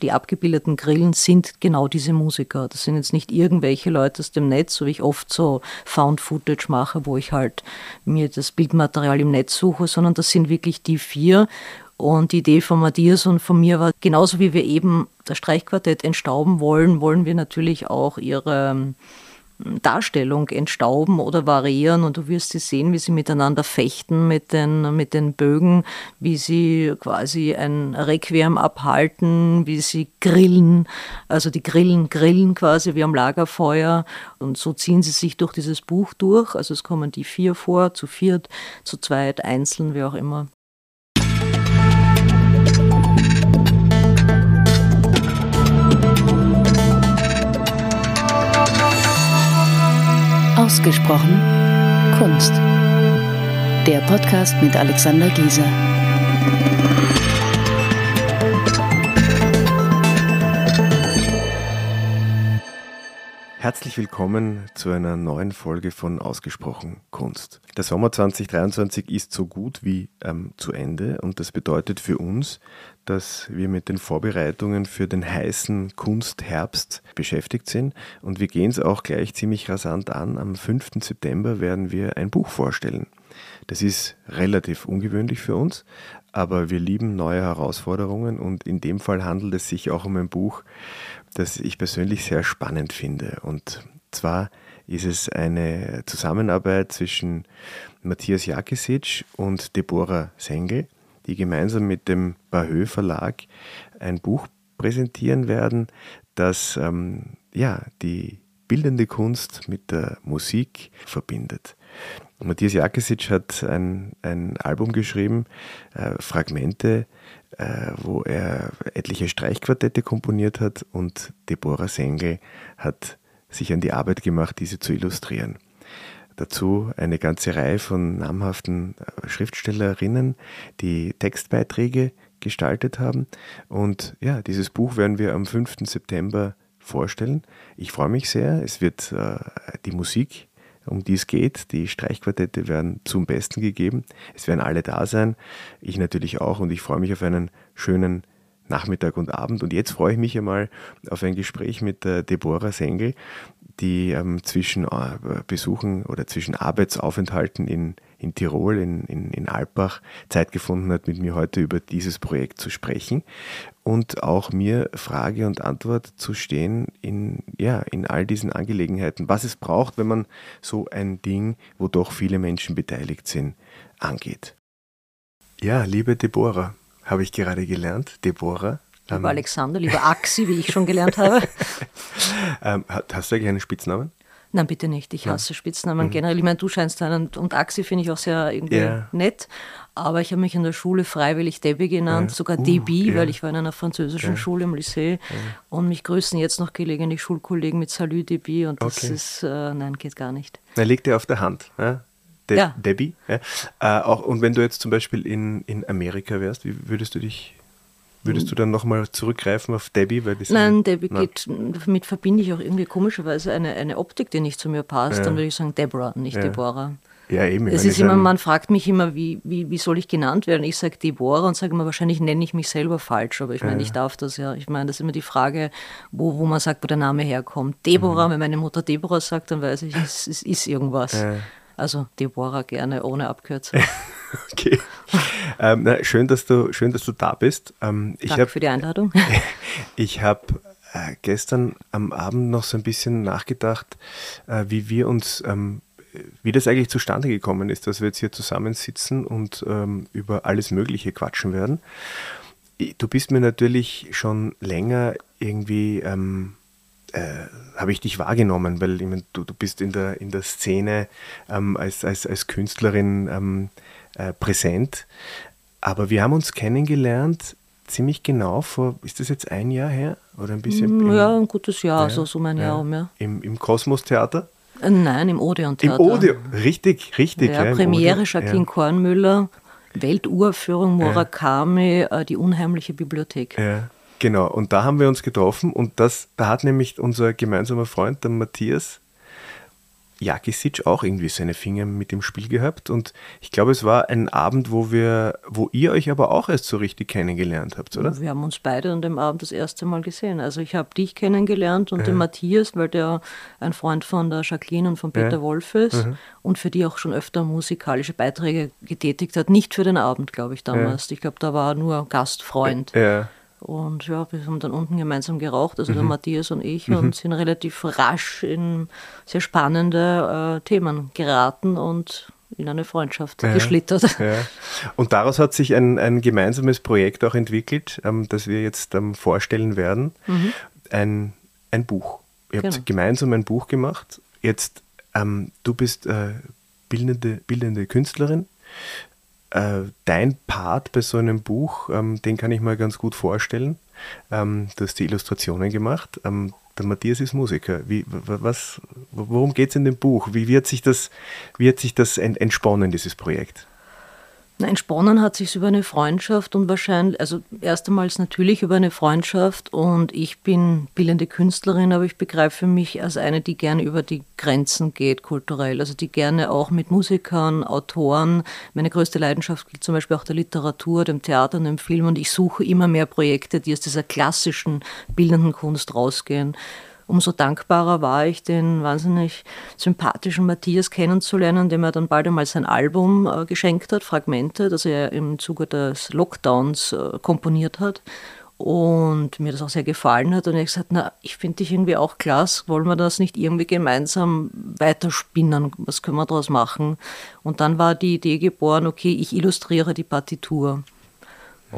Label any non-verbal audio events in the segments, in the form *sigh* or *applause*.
Die abgebildeten Grillen sind genau diese Musiker. Das sind jetzt nicht irgendwelche Leute aus dem Netz, so wie ich oft so Found Footage mache, wo ich halt mir das Bildmaterial im Netz suche, sondern das sind wirklich die vier. Und die Idee von Matthias und von mir war, genauso wie wir eben das Streichquartett entstauben wollen, wollen wir natürlich auch ihre Darstellung entstauben oder variieren und du wirst sie sehen, wie sie miteinander fechten mit den, mit den Bögen, wie sie quasi ein Requiem abhalten, wie sie grillen, also die Grillen grillen quasi wie am Lagerfeuer und so ziehen sie sich durch dieses Buch durch, also es kommen die vier vor, zu viert, zu zweit, einzeln, wie auch immer. Ausgesprochen Kunst. Der Podcast mit Alexander Gieser. Herzlich willkommen zu einer neuen Folge von Ausgesprochen Kunst. Der Sommer 2023 ist so gut wie ähm, zu Ende und das bedeutet für uns, dass wir mit den Vorbereitungen für den heißen Kunstherbst beschäftigt sind und wir gehen es auch gleich ziemlich rasant an. Am 5. September werden wir ein Buch vorstellen. Das ist relativ ungewöhnlich für uns, aber wir lieben neue Herausforderungen und in dem Fall handelt es sich auch um ein Buch, das ich persönlich sehr spannend finde. Und zwar ist es eine Zusammenarbeit zwischen Matthias Jakisic und Deborah Sengel, die gemeinsam mit dem Bahö Verlag ein Buch präsentieren werden, das ähm, ja, die bildende Kunst mit der Musik verbindet. Matthias Jakisic hat ein, ein Album geschrieben, äh, Fragmente, äh, wo er etliche Streichquartette komponiert hat und Deborah Sengel hat sich an die Arbeit gemacht, diese zu illustrieren. Dazu eine ganze Reihe von namhaften äh, Schriftstellerinnen, die Textbeiträge gestaltet haben. Und ja, dieses Buch werden wir am 5. September vorstellen. Ich freue mich sehr. Es wird äh, die Musik um die es geht. Die Streichquartette werden zum Besten gegeben. Es werden alle da sein. Ich natürlich auch und ich freue mich auf einen schönen Nachmittag und Abend. Und jetzt freue ich mich einmal auf ein Gespräch mit der Deborah Sengel, die ähm, zwischen äh, Besuchen oder zwischen Arbeitsaufenthalten in in Tirol, in, in, in Alpbach, Zeit gefunden hat, mit mir heute über dieses Projekt zu sprechen und auch mir Frage und Antwort zu stehen in, ja, in all diesen Angelegenheiten, was es braucht, wenn man so ein Ding, wo doch viele Menschen beteiligt sind, angeht. Ja, liebe Deborah, habe ich gerade gelernt, Deborah. Lieber ähm, Alexander, lieber Axi, wie ich schon gelernt habe. *laughs* ähm, hast du eigentlich einen Spitznamen? Nein, bitte nicht. Ich hasse ja. Spitznamen mhm. generell. Ich meine, du scheinst einen, und Axi finde ich auch sehr irgendwie yeah. nett. Aber ich habe mich in der Schule freiwillig Debbie genannt, ja. sogar uh, Debbie, yeah. weil ich war in einer französischen ja. Schule im Lycée. Und mich grüßen jetzt noch gelegentlich Schulkollegen mit Salut Debbie. Und das okay. ist, äh, nein, geht gar nicht. Na, liegt dir auf der Hand. Ja? De ja. Debbie. Ja. Äh, auch, und wenn du jetzt zum Beispiel in, in Amerika wärst, wie würdest du dich Würdest du dann nochmal zurückgreifen auf Debbie? Weil Nein, Debbie na. geht, damit verbinde ich auch irgendwie komischerweise eine, eine Optik, die nicht zu mir passt. Ja. Dann würde ich sagen Deborah, nicht. Deborah. Ja, eben. Es ist immer, man fragt mich immer, wie, wie, wie soll ich genannt werden? Ich sage Deborah und sage immer, wahrscheinlich nenne ich mich selber falsch, aber ich meine, ja. ich darf das ja. Ich meine, das ist immer die Frage, wo, wo man sagt, wo der Name herkommt. Deborah, mhm. wenn meine Mutter Deborah sagt, dann weiß ich, es, es ist irgendwas. Ja. Also Deborah gerne ohne Abkürzung. *laughs* okay. Ähm, na, schön, dass du, schön, dass du da bist. Ähm, Danke hab, für die Einladung. *laughs* ich habe äh, gestern am Abend noch so ein bisschen nachgedacht, äh, wie wir uns, ähm, wie das eigentlich zustande gekommen ist, dass wir jetzt hier zusammensitzen und ähm, über alles Mögliche quatschen werden. Du bist mir natürlich schon länger irgendwie ähm, äh, habe ich dich wahrgenommen, weil ich mein, du, du bist in der, in der Szene ähm, als, als, als Künstlerin ähm, äh, präsent. Aber wir haben uns kennengelernt ziemlich genau vor, ist das jetzt ein Jahr her? Oder ein bisschen? Mm, ja, ein gutes Jahr, ja, so, so mein Jahr um, ja. Im, im Kosmos-Theater? Äh, nein, im Odeon-Theater. Im Odeon, richtig, richtig. Ja, ja Premiere Jacqueline ja. Kornmüller, Welturführung Murakami, ja. Äh, die unheimliche Bibliothek. Ja. Genau, und da haben wir uns getroffen und das, da hat nämlich unser gemeinsamer Freund, der Matthias, Jakisic auch irgendwie seine Finger mit dem Spiel gehabt und ich glaube, es war ein Abend, wo wir, wo ihr euch aber auch erst so richtig kennengelernt habt, oder? Wir haben uns beide an dem Abend das erste Mal gesehen. Also ich habe dich kennengelernt und ja. den Matthias, weil der ein Freund von der Jacqueline und von Peter ja. Wolf ist mhm. und für die auch schon öfter musikalische Beiträge getätigt hat. Nicht für den Abend, glaube ich, damals. Ja. Ich glaube, da war nur Gastfreund. Ja. Und ja, wir haben dann unten gemeinsam geraucht, also mhm. der Matthias und ich, mhm. und sind relativ rasch in sehr spannende äh, Themen geraten und in eine Freundschaft ja, geschlittert. Ja. Und daraus hat sich ein, ein gemeinsames Projekt auch entwickelt, ähm, das wir jetzt ähm, vorstellen werden. Mhm. Ein, ein Buch. Ihr genau. habt gemeinsam ein Buch gemacht. Jetzt, ähm, du bist äh, bildende, bildende Künstlerin äh, dein Part bei so einem Buch, ähm, den kann ich mir ganz gut vorstellen. Ähm, du hast die Illustrationen gemacht. Ähm, der Matthias ist Musiker. Wie, was, worum geht es in dem Buch? Wie wird sich das, wie hat sich das entsponnen, dieses Projekt? Entsponnen hat sich über eine Freundschaft und wahrscheinlich, also erstmals natürlich über eine Freundschaft und ich bin bildende Künstlerin, aber ich begreife mich als eine, die gerne über die Grenzen geht kulturell, also die gerne auch mit Musikern, Autoren, meine größte Leidenschaft gilt zum Beispiel auch der Literatur, dem Theater und dem Film und ich suche immer mehr Projekte, die aus dieser klassischen bildenden Kunst rausgehen umso dankbarer war ich, den wahnsinnig sympathischen Matthias kennenzulernen, dem er dann bald einmal sein Album äh, geschenkt hat, Fragmente, das er im Zuge des Lockdowns äh, komponiert hat und mir das auch sehr gefallen hat. Und ich gesagt, na, ich finde dich irgendwie auch klasse, wollen wir das nicht irgendwie gemeinsam weiterspinnen? Was können wir daraus machen? Und dann war die Idee geboren, okay, ich illustriere die Partitur.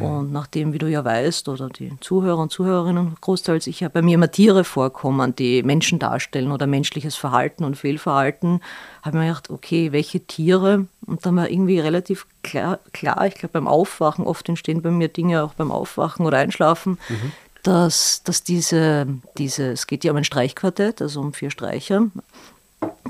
Und nachdem, wie du ja weißt, oder die Zuhörer und Zuhörerinnen großteils, ich ja bei mir immer Tiere vorkommen, die Menschen darstellen oder menschliches Verhalten und Fehlverhalten, habe ich mir gedacht, okay, welche Tiere? Und dann war irgendwie relativ klar, klar ich glaube beim Aufwachen, oft entstehen bei mir Dinge auch beim Aufwachen oder Einschlafen, mhm. dass, dass diese, diese, es geht ja um ein Streichquartett, also um vier Streicher,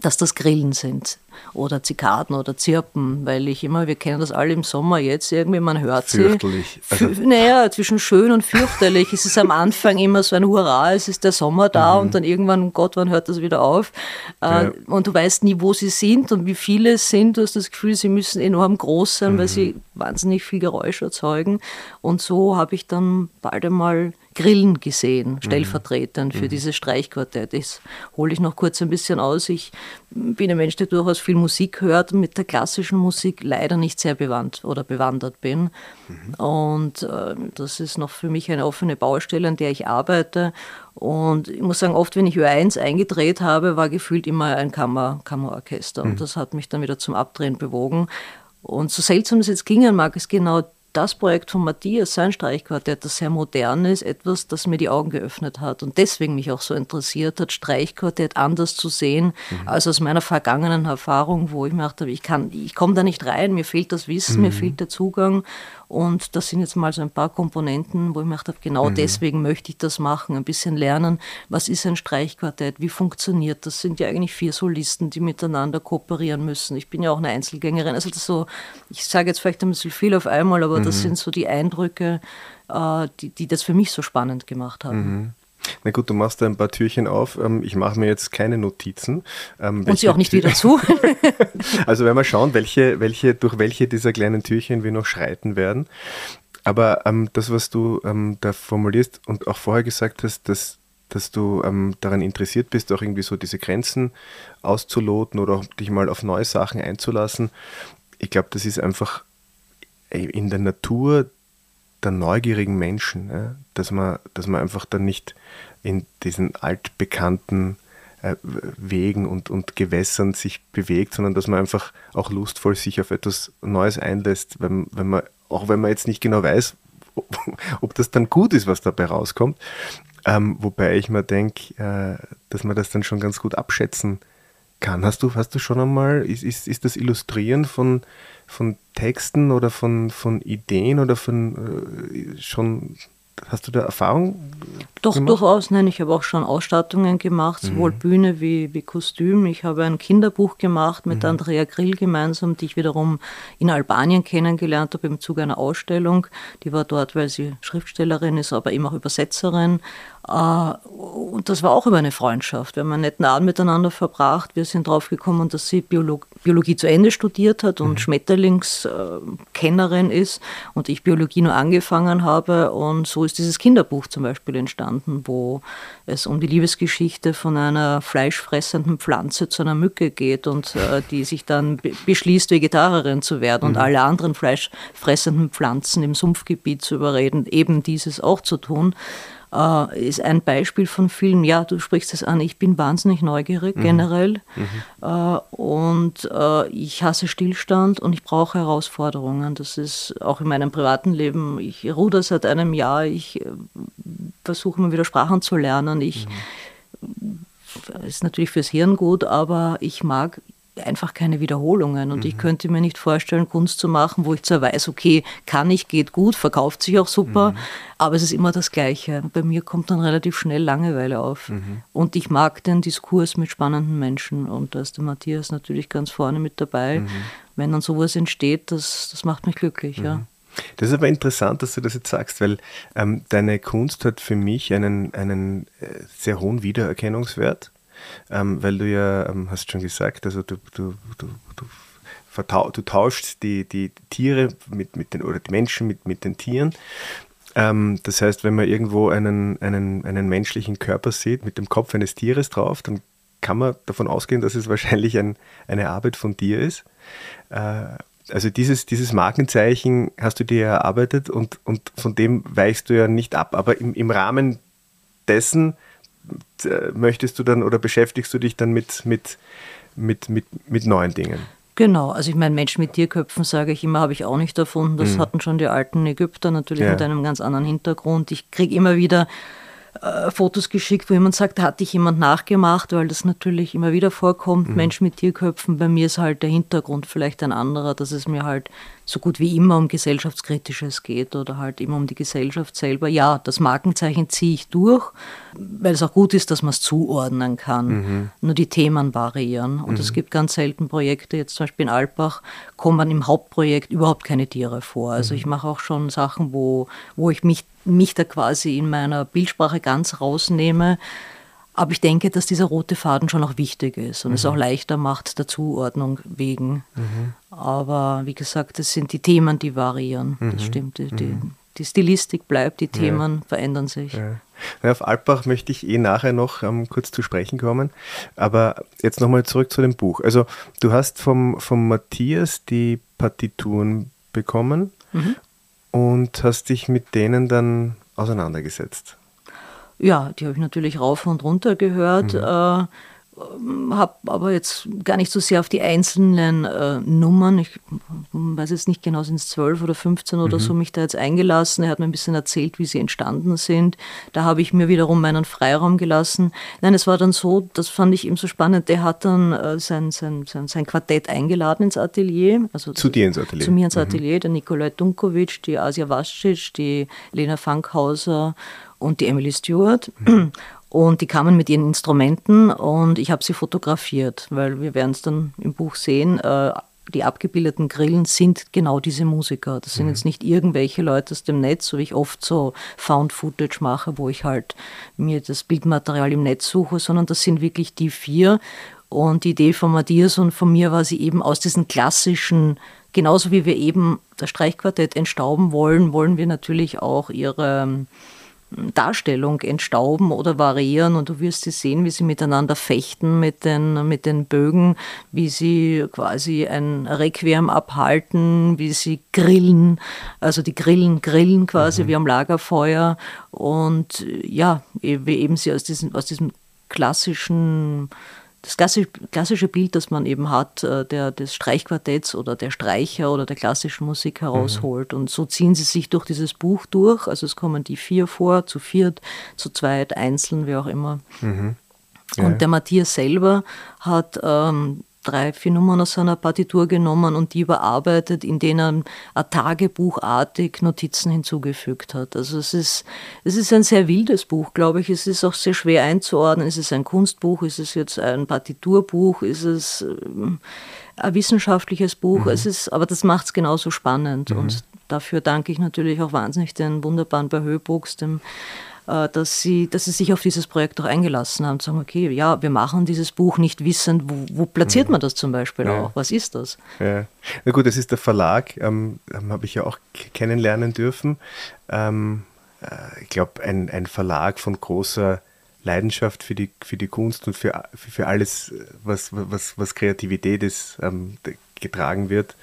dass das Grillen sind oder Zikaden oder Zirpen, weil ich immer, wir kennen das alle im Sommer jetzt irgendwie, man hört sie. Fürchterlich. Also naja, zwischen schön und fürchterlich. es ist am Anfang immer so ein Hurra, es ist der Sommer da mhm. und dann irgendwann, Gott, wann hört das wieder auf? Äh, ja. Und du weißt nie, wo sie sind und wie viele es sind. Du hast das Gefühl, sie müssen enorm groß sein, mhm. weil sie wahnsinnig viel Geräusch erzeugen. Und so habe ich dann bald einmal Grillen gesehen, mhm. stellvertretend mhm. für dieses Streichquartett. Das hole ich noch kurz ein bisschen aus. Ich bin ein Mensch, der durchaus viel Musik hört, mit der klassischen Musik leider nicht sehr bewandt oder bewandert bin. Mhm. Und äh, das ist noch für mich eine offene Baustelle, an der ich arbeite. Und ich muss sagen, oft, wenn ich Ö1 eingedreht habe, war gefühlt immer ein Kammer, Kammerorchester. Mhm. Und das hat mich dann wieder zum Abdrehen bewogen. Und so seltsam es jetzt klingen mag, ist genau das Projekt von Matthias, sein Streichquartett, das sehr modern ist, etwas, das mir die Augen geöffnet hat und deswegen mich auch so interessiert hat, Streichquartett anders zu sehen, mhm. als aus meiner vergangenen Erfahrung, wo ich mir dachte, ich kann, ich komme da nicht rein, mir fehlt das Wissen, mhm. mir fehlt der Zugang und das sind jetzt mal so ein paar Komponenten, wo ich mir gedacht habe, genau mhm. deswegen möchte ich das machen, ein bisschen lernen, was ist ein Streichquartett, wie funktioniert das? sind ja eigentlich vier Solisten, die miteinander kooperieren müssen. Ich bin ja auch eine Einzelgängerin. Also das so, ich sage jetzt vielleicht ein bisschen viel auf einmal, aber mhm. das sind so die Eindrücke, äh, die, die das für mich so spannend gemacht haben. Mhm. Na gut, du machst da ein paar Türchen auf. Ähm, ich mache mir jetzt keine Notizen. Ähm, Und sie auch nicht wieder zu. *laughs* also werden wir schauen, welche, welche, durch welche dieser kleinen Türchen wir noch schreiten werden. Aber ähm, das, was du ähm, da formulierst und auch vorher gesagt hast, dass, dass du ähm, daran interessiert bist, auch irgendwie so diese Grenzen auszuloten oder auch dich mal auf neue Sachen einzulassen. Ich glaube, das ist einfach in der Natur der neugierigen Menschen, ja, dass, man, dass man einfach dann nicht in diesen altbekannten äh, Wegen und, und Gewässern sich bewegt, sondern dass man einfach auch lustvoll sich auf etwas Neues einlässt, wenn, wenn man, auch wenn man jetzt nicht genau weiß, ob, *laughs* ob das dann gut ist, was dabei rauskommt. Ähm, wobei ich mir denke, äh, dass man das dann schon ganz gut abschätzen kann. Hast du, hast du schon einmal, ist, ist, ist das Illustrieren von, von Texten oder von, von Ideen oder von äh, schon Hast du da Erfahrung? Doch, gemacht? durchaus. Nein, ich habe auch schon Ausstattungen gemacht, sowohl mhm. Bühne wie, wie Kostüm. Ich habe ein Kinderbuch gemacht mit mhm. Andrea Grill gemeinsam, die ich wiederum in Albanien kennengelernt habe im Zuge einer Ausstellung. Die war dort, weil sie Schriftstellerin ist, aber eben auch Übersetzerin. Äh, und das war auch über eine Freundschaft. Wir haben einen netten Abend miteinander verbracht. Wir sind drauf gekommen, dass sie Biolog Biologie zu Ende studiert hat und mhm. Schmetterlingskennerin ist und ich Biologie nur angefangen habe. Und so ist dieses Kinderbuch zum Beispiel entstanden, wo es um die Liebesgeschichte von einer fleischfressenden Pflanze zu einer Mücke geht und äh, die sich dann be beschließt, Vegetarierin zu werden mhm. und alle anderen fleischfressenden Pflanzen im Sumpfgebiet zu überreden, eben dieses auch zu tun äh, ist ein Beispiel von vielen. Ja, du sprichst es an, ich bin wahnsinnig neugierig mhm. generell mhm. Äh, und äh, ich hasse Stillstand und ich brauche Herausforderungen. Das ist auch in meinem privaten Leben. Ich ruder seit einem Jahr, ich äh, versuche mal wieder Sprachen zu lernen. Ich mhm. ist natürlich fürs Hirn gut, aber ich mag einfach keine Wiederholungen. Und mhm. ich könnte mir nicht vorstellen, Kunst zu machen, wo ich zwar weiß, okay, kann ich, geht gut, verkauft sich auch super, mhm. aber es ist immer das Gleiche. Bei mir kommt dann relativ schnell Langeweile auf. Mhm. Und ich mag den Diskurs mit spannenden Menschen. Und da ist der Matthias natürlich ganz vorne mit dabei. Mhm. Wenn dann sowas entsteht, das, das macht mich glücklich, ja. Mhm. Das ist aber interessant, dass du das jetzt sagst, weil ähm, deine Kunst hat für mich einen, einen äh, sehr hohen Wiedererkennungswert ähm, weil du ja, ähm, hast schon gesagt, also du, du, du, du, du tauschst die, die Tiere mit, mit den, oder die Menschen mit, mit den Tieren. Ähm, das heißt, wenn man irgendwo einen, einen, einen menschlichen Körper sieht mit dem Kopf eines Tieres drauf, dann kann man davon ausgehen, dass es wahrscheinlich ein, eine Arbeit von dir ist. Äh, also dieses, dieses Markenzeichen hast du dir erarbeitet und, und von dem weichst du ja nicht ab. Aber im, im Rahmen dessen möchtest du dann oder beschäftigst du dich dann mit, mit, mit, mit, mit neuen Dingen? Genau, also ich meine, Menschen mit Tierköpfen, sage ich immer, habe ich auch nicht erfunden. Das mhm. hatten schon die alten Ägypter, natürlich ja. mit einem ganz anderen Hintergrund. Ich kriege immer wieder äh, Fotos geschickt, wo jemand sagt, da hatte ich jemand nachgemacht, weil das natürlich immer wieder vorkommt. Mhm. Menschen mit Tierköpfen, bei mir ist halt der Hintergrund vielleicht ein anderer, dass es mir halt so gut wie immer um gesellschaftskritisches geht oder halt immer um die Gesellschaft selber. Ja, das Markenzeichen ziehe ich durch, weil es auch gut ist, dass man es zuordnen kann. Mhm. Nur die Themen variieren. Und mhm. es gibt ganz selten Projekte, jetzt zum Beispiel in Alpbach, kommen im Hauptprojekt überhaupt keine Tiere vor. Also mhm. ich mache auch schon Sachen, wo, wo ich mich, mich da quasi in meiner Bildsprache ganz rausnehme aber ich denke, dass dieser rote Faden schon auch wichtig ist und mhm. es auch leichter macht der Zuordnung wegen. Mhm. Aber wie gesagt, das sind die Themen, die variieren. Mhm. Das stimmt. Die, die, mhm. die, Stilistik bleibt, die Themen ja. verändern sich. Ja. Ja, auf Alpbach möchte ich eh nachher noch ähm, kurz zu sprechen kommen. Aber jetzt nochmal zurück zu dem Buch. Also du hast vom, vom Matthias die Partituren bekommen mhm. Und hast dich mit denen dann auseinandergesetzt. Ja, die habe ich natürlich rauf und runter gehört. Mhm. Äh, habe aber jetzt gar nicht so sehr auf die einzelnen äh, Nummern, ich weiß jetzt nicht genau, sind es 12 oder 15 oder mhm. so, mich da jetzt eingelassen. Er hat mir ein bisschen erzählt, wie sie entstanden sind. Da habe ich mir wiederum meinen Freiraum gelassen. Nein, es war dann so, das fand ich eben so spannend, der hat dann äh, sein, sein, sein, sein Quartett eingeladen ins Atelier. Also zu dir ins Atelier? Zu mir ins mhm. Atelier, der Nikolai Dunkovic, die Asia Vascic, die Lena Fankhauser und die Emily Stewart. Mhm. Und die kamen mit ihren Instrumenten und ich habe sie fotografiert, weil wir werden es dann im Buch sehen. Äh, die abgebildeten Grillen sind genau diese Musiker. Das sind mhm. jetzt nicht irgendwelche Leute aus dem Netz, so wie ich oft so Found Footage mache, wo ich halt mir das Bildmaterial im Netz suche, sondern das sind wirklich die vier. Und die Idee von Matthias und von mir war sie eben aus diesen klassischen genauso wie wir eben das Streichquartett entstauben wollen, wollen wir natürlich auch ihre Darstellung entstauben oder variieren und du wirst sie sehen, wie sie miteinander fechten mit den, mit den Bögen, wie sie quasi ein Requiem abhalten, wie sie grillen, also die Grillen grillen quasi mhm. wie am Lagerfeuer und ja, wie eben sie aus diesem, aus diesem klassischen das klassische Bild, das man eben hat, äh, der, des Streichquartetts oder der Streicher oder der klassischen Musik herausholt. Mhm. Und so ziehen sie sich durch dieses Buch durch. Also es kommen die vier vor, zu viert, zu zweit, einzeln, wie auch immer. Mhm. Ja. Und der Matthias selber hat ähm, drei, vier Nummern aus seiner Partitur genommen und die überarbeitet, in denen er tagebuchartig Notizen hinzugefügt hat. Also es ist, es ist ein sehr wildes Buch, glaube ich. Es ist auch sehr schwer einzuordnen. Ist es ein Kunstbuch? Ist es jetzt ein Partiturbuch? Ist es ähm, ein wissenschaftliches Buch? Mhm. Es ist, aber das macht es genauso spannend. Mhm. Und dafür danke ich natürlich auch wahnsinnig den wunderbaren Bahö Books, dem äh, dass, sie, dass sie sich auf dieses Projekt auch eingelassen haben, zu sagen, okay, ja, wir machen dieses Buch nicht wissend, wo, wo platziert mhm. man das zum Beispiel ja. auch? Was ist das? Ja. Na gut, das ist der Verlag, ähm, habe ich ja auch kennenlernen dürfen. Ähm, äh, ich glaube, ein, ein Verlag von großer Leidenschaft für die, für die Kunst und für, für alles, was, was, was Kreativität ist, ähm, getragen wird.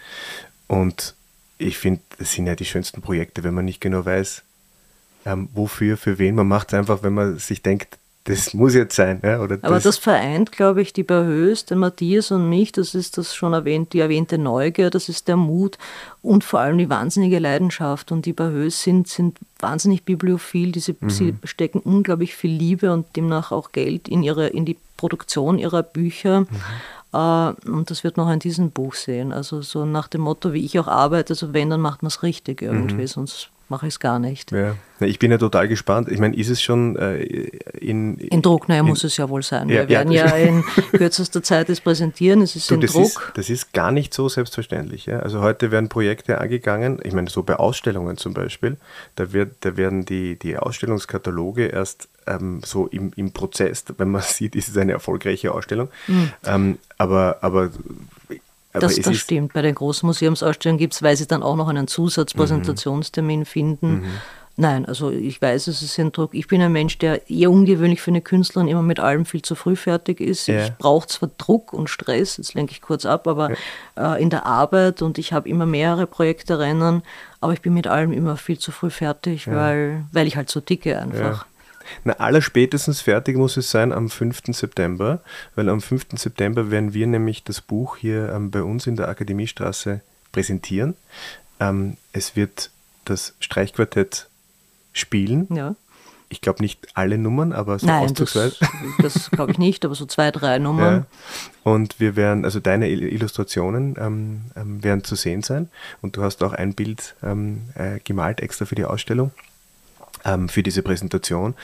Und ich finde, das sind ja die schönsten Projekte, wenn man nicht genau weiß, ähm, wofür, für wen. Man macht es einfach, wenn man sich denkt, das muss jetzt sein. Ja, oder Aber das, das vereint, glaube ich, die Berhös, den Matthias und mich, das ist das schon erwähnt, die erwähnte Neugier, das ist der Mut und vor allem die wahnsinnige Leidenschaft. Und die Berhös sind, sind wahnsinnig bibliophil, diese, mhm. sie stecken unglaublich viel Liebe und demnach auch Geld in, ihre, in die Produktion ihrer Bücher. Mhm. Äh, und das wird man auch in diesem Buch sehen. Also so nach dem Motto, wie ich auch arbeite, also wenn, dann macht man es richtig irgendwie, mhm. sonst mache ich es gar nicht. Ja. Ich bin ja total gespannt. Ich meine, ist es schon äh, in, in Druck? Naja, in, muss es ja wohl sein. Ja, Wir werden ja, ja in kürzester Zeit es präsentieren. Es ist du, in das Druck. Ist, das ist gar nicht so selbstverständlich. Ja? Also heute werden Projekte angegangen. Ich meine, so bei Ausstellungen zum Beispiel, da, wird, da werden die, die Ausstellungskataloge erst ähm, so im, im Prozess, wenn man *laughs* sieht, ist es eine erfolgreiche Ausstellung. Mhm. Ähm, aber, aber aber das, das stimmt. Bei den großen Museumsausstellungen gibt es, weil sie dann auch noch einen Zusatzpräsentationstermin mhm. finden. Mhm. Nein, also ich weiß, es ist ein Druck. Ich bin ein Mensch, der eher ungewöhnlich für eine Künstlerin immer mit allem viel zu früh fertig ist. Ja. Ich brauche zwar Druck und Stress, jetzt lenke ich kurz ab, aber ja. äh, in der Arbeit und ich habe immer mehrere Projekte rennen, aber ich bin mit allem immer viel zu früh fertig, ja. weil, weil ich halt so ticke einfach. Na, allerspätestens fertig muss es sein am 5. September, weil am 5. September werden wir nämlich das Buch hier ähm, bei uns in der Akademiestraße präsentieren. Ähm, es wird das Streichquartett spielen. Ja. Ich glaube nicht alle Nummern, aber so Nein, auszugsweise. Das, das glaube ich nicht, aber so zwei, drei *laughs* Nummern. Ja. Und wir werden, also deine Illustrationen ähm, ähm, werden zu sehen sein. Und du hast auch ein Bild ähm, äh, gemalt extra für die Ausstellung für diese Präsentation.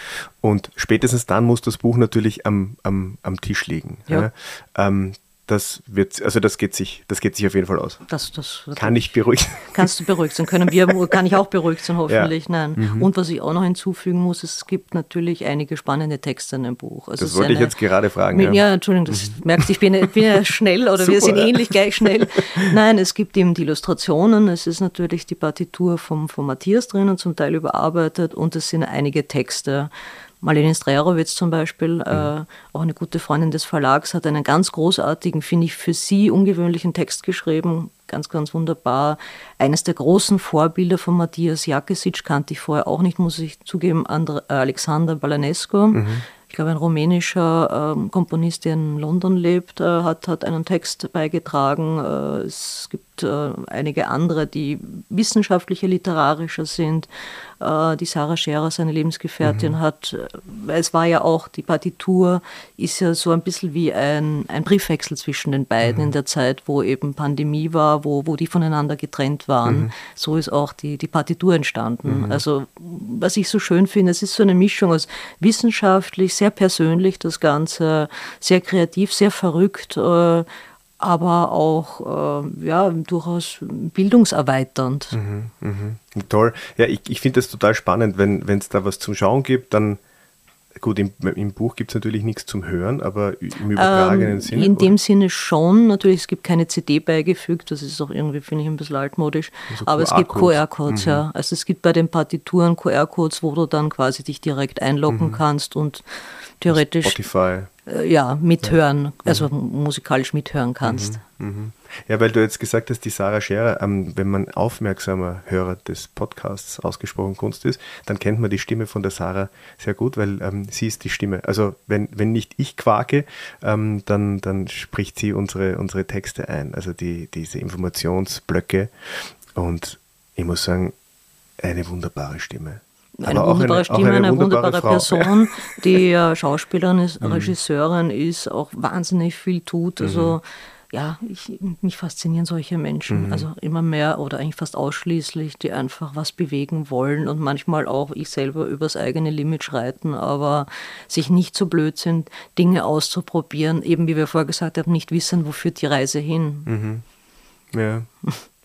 Und spätestens dann muss das Buch natürlich am, am, am Tisch liegen. Ja. Ja. Ähm, das wird, also das geht sich, das geht sich auf jeden Fall aus. Das, das kann ich beruhigt. Kannst du beruhigt sein, können wir, *laughs* kann ich auch beruhigt sein, hoffentlich. Ja. Nein. Mhm. Und was ich auch noch hinzufügen muss, es gibt natürlich einige spannende Texte in dem Buch. Also das wollte ich jetzt gerade fragen. Mit, ja. ja. Entschuldigung, das mhm. merkst ich bin, ich bin ja *laughs* schnell oder wir sind ähnlich gleich schnell. *laughs* Nein, es gibt eben die Illustrationen, es ist natürlich die Partitur vom, vom Matthias drinnen, zum Teil überarbeitet und es sind einige Texte. Marlene Strejrowitz zum Beispiel, mhm. äh, auch eine gute Freundin des Verlags, hat einen ganz großartigen, finde ich, für sie ungewöhnlichen Text geschrieben. Ganz, ganz wunderbar. Eines der großen Vorbilder von Matthias Jakesic kannte ich vorher auch nicht, muss ich zugeben, Andre, äh, Alexander Balanesco. Mhm ich glaube, ein rumänischer ähm, Komponist, der in London lebt, äh, hat, hat einen Text beigetragen. Äh, es gibt äh, einige andere, die wissenschaftlicher, literarischer sind. Äh, die Sarah Scherer, seine Lebensgefährtin, mhm. hat, weil es war ja auch, die Partitur ist ja so ein bisschen wie ein, ein Briefwechsel zwischen den beiden mhm. in der Zeit, wo eben Pandemie war, wo, wo die voneinander getrennt waren. Mhm. So ist auch die, die Partitur entstanden. Mhm. Also, was ich so schön finde, es ist so eine Mischung aus wissenschaftlich, sehr persönlich das Ganze, sehr kreativ, sehr verrückt, äh, aber auch äh, ja, durchaus bildungserweiternd. Mhm, mh. Toll. Ja, ich, ich finde das total spannend, wenn es da was zum Schauen gibt, dann Gut, im, im Buch gibt es natürlich nichts zum Hören, aber im übertragenen ähm, Sinne? In oder? dem Sinne schon. Natürlich, es gibt keine CD beigefügt, das ist auch irgendwie, finde ich, ein bisschen altmodisch. Also aber es gibt QR-Codes, mhm. ja. Also es gibt bei den Partituren QR-Codes, wo du dann quasi dich direkt einloggen mhm. kannst und theoretisch. Spotify. Äh, ja, mithören, ja. also mhm. musikalisch mithören kannst. Mhm. Ja, weil du jetzt gesagt hast, die Sarah Scherer, ähm, wenn man aufmerksamer Hörer des Podcasts ausgesprochen Kunst ist, dann kennt man die Stimme von der Sarah sehr gut, weil ähm, sie ist die Stimme. Also wenn, wenn nicht ich quake, ähm, dann, dann spricht sie unsere, unsere Texte ein, also die, diese Informationsblöcke. Und ich muss sagen, eine wunderbare Stimme. Eine Aber wunderbare eine, Stimme, eine, eine, wunderbare, wunderbare Person, die *laughs* äh, Schauspielerin ist, mhm. Regisseurin ist, auch wahnsinnig viel tut. Also mhm ja, ich, mich faszinieren solche Menschen. Mhm. Also immer mehr oder eigentlich fast ausschließlich, die einfach was bewegen wollen und manchmal auch ich selber übers eigene Limit schreiten, aber sich nicht so blöd sind, Dinge auszuprobieren, eben wie wir vorher gesagt haben, nicht wissen, wo führt die Reise hin. Mhm. Ja. *laughs*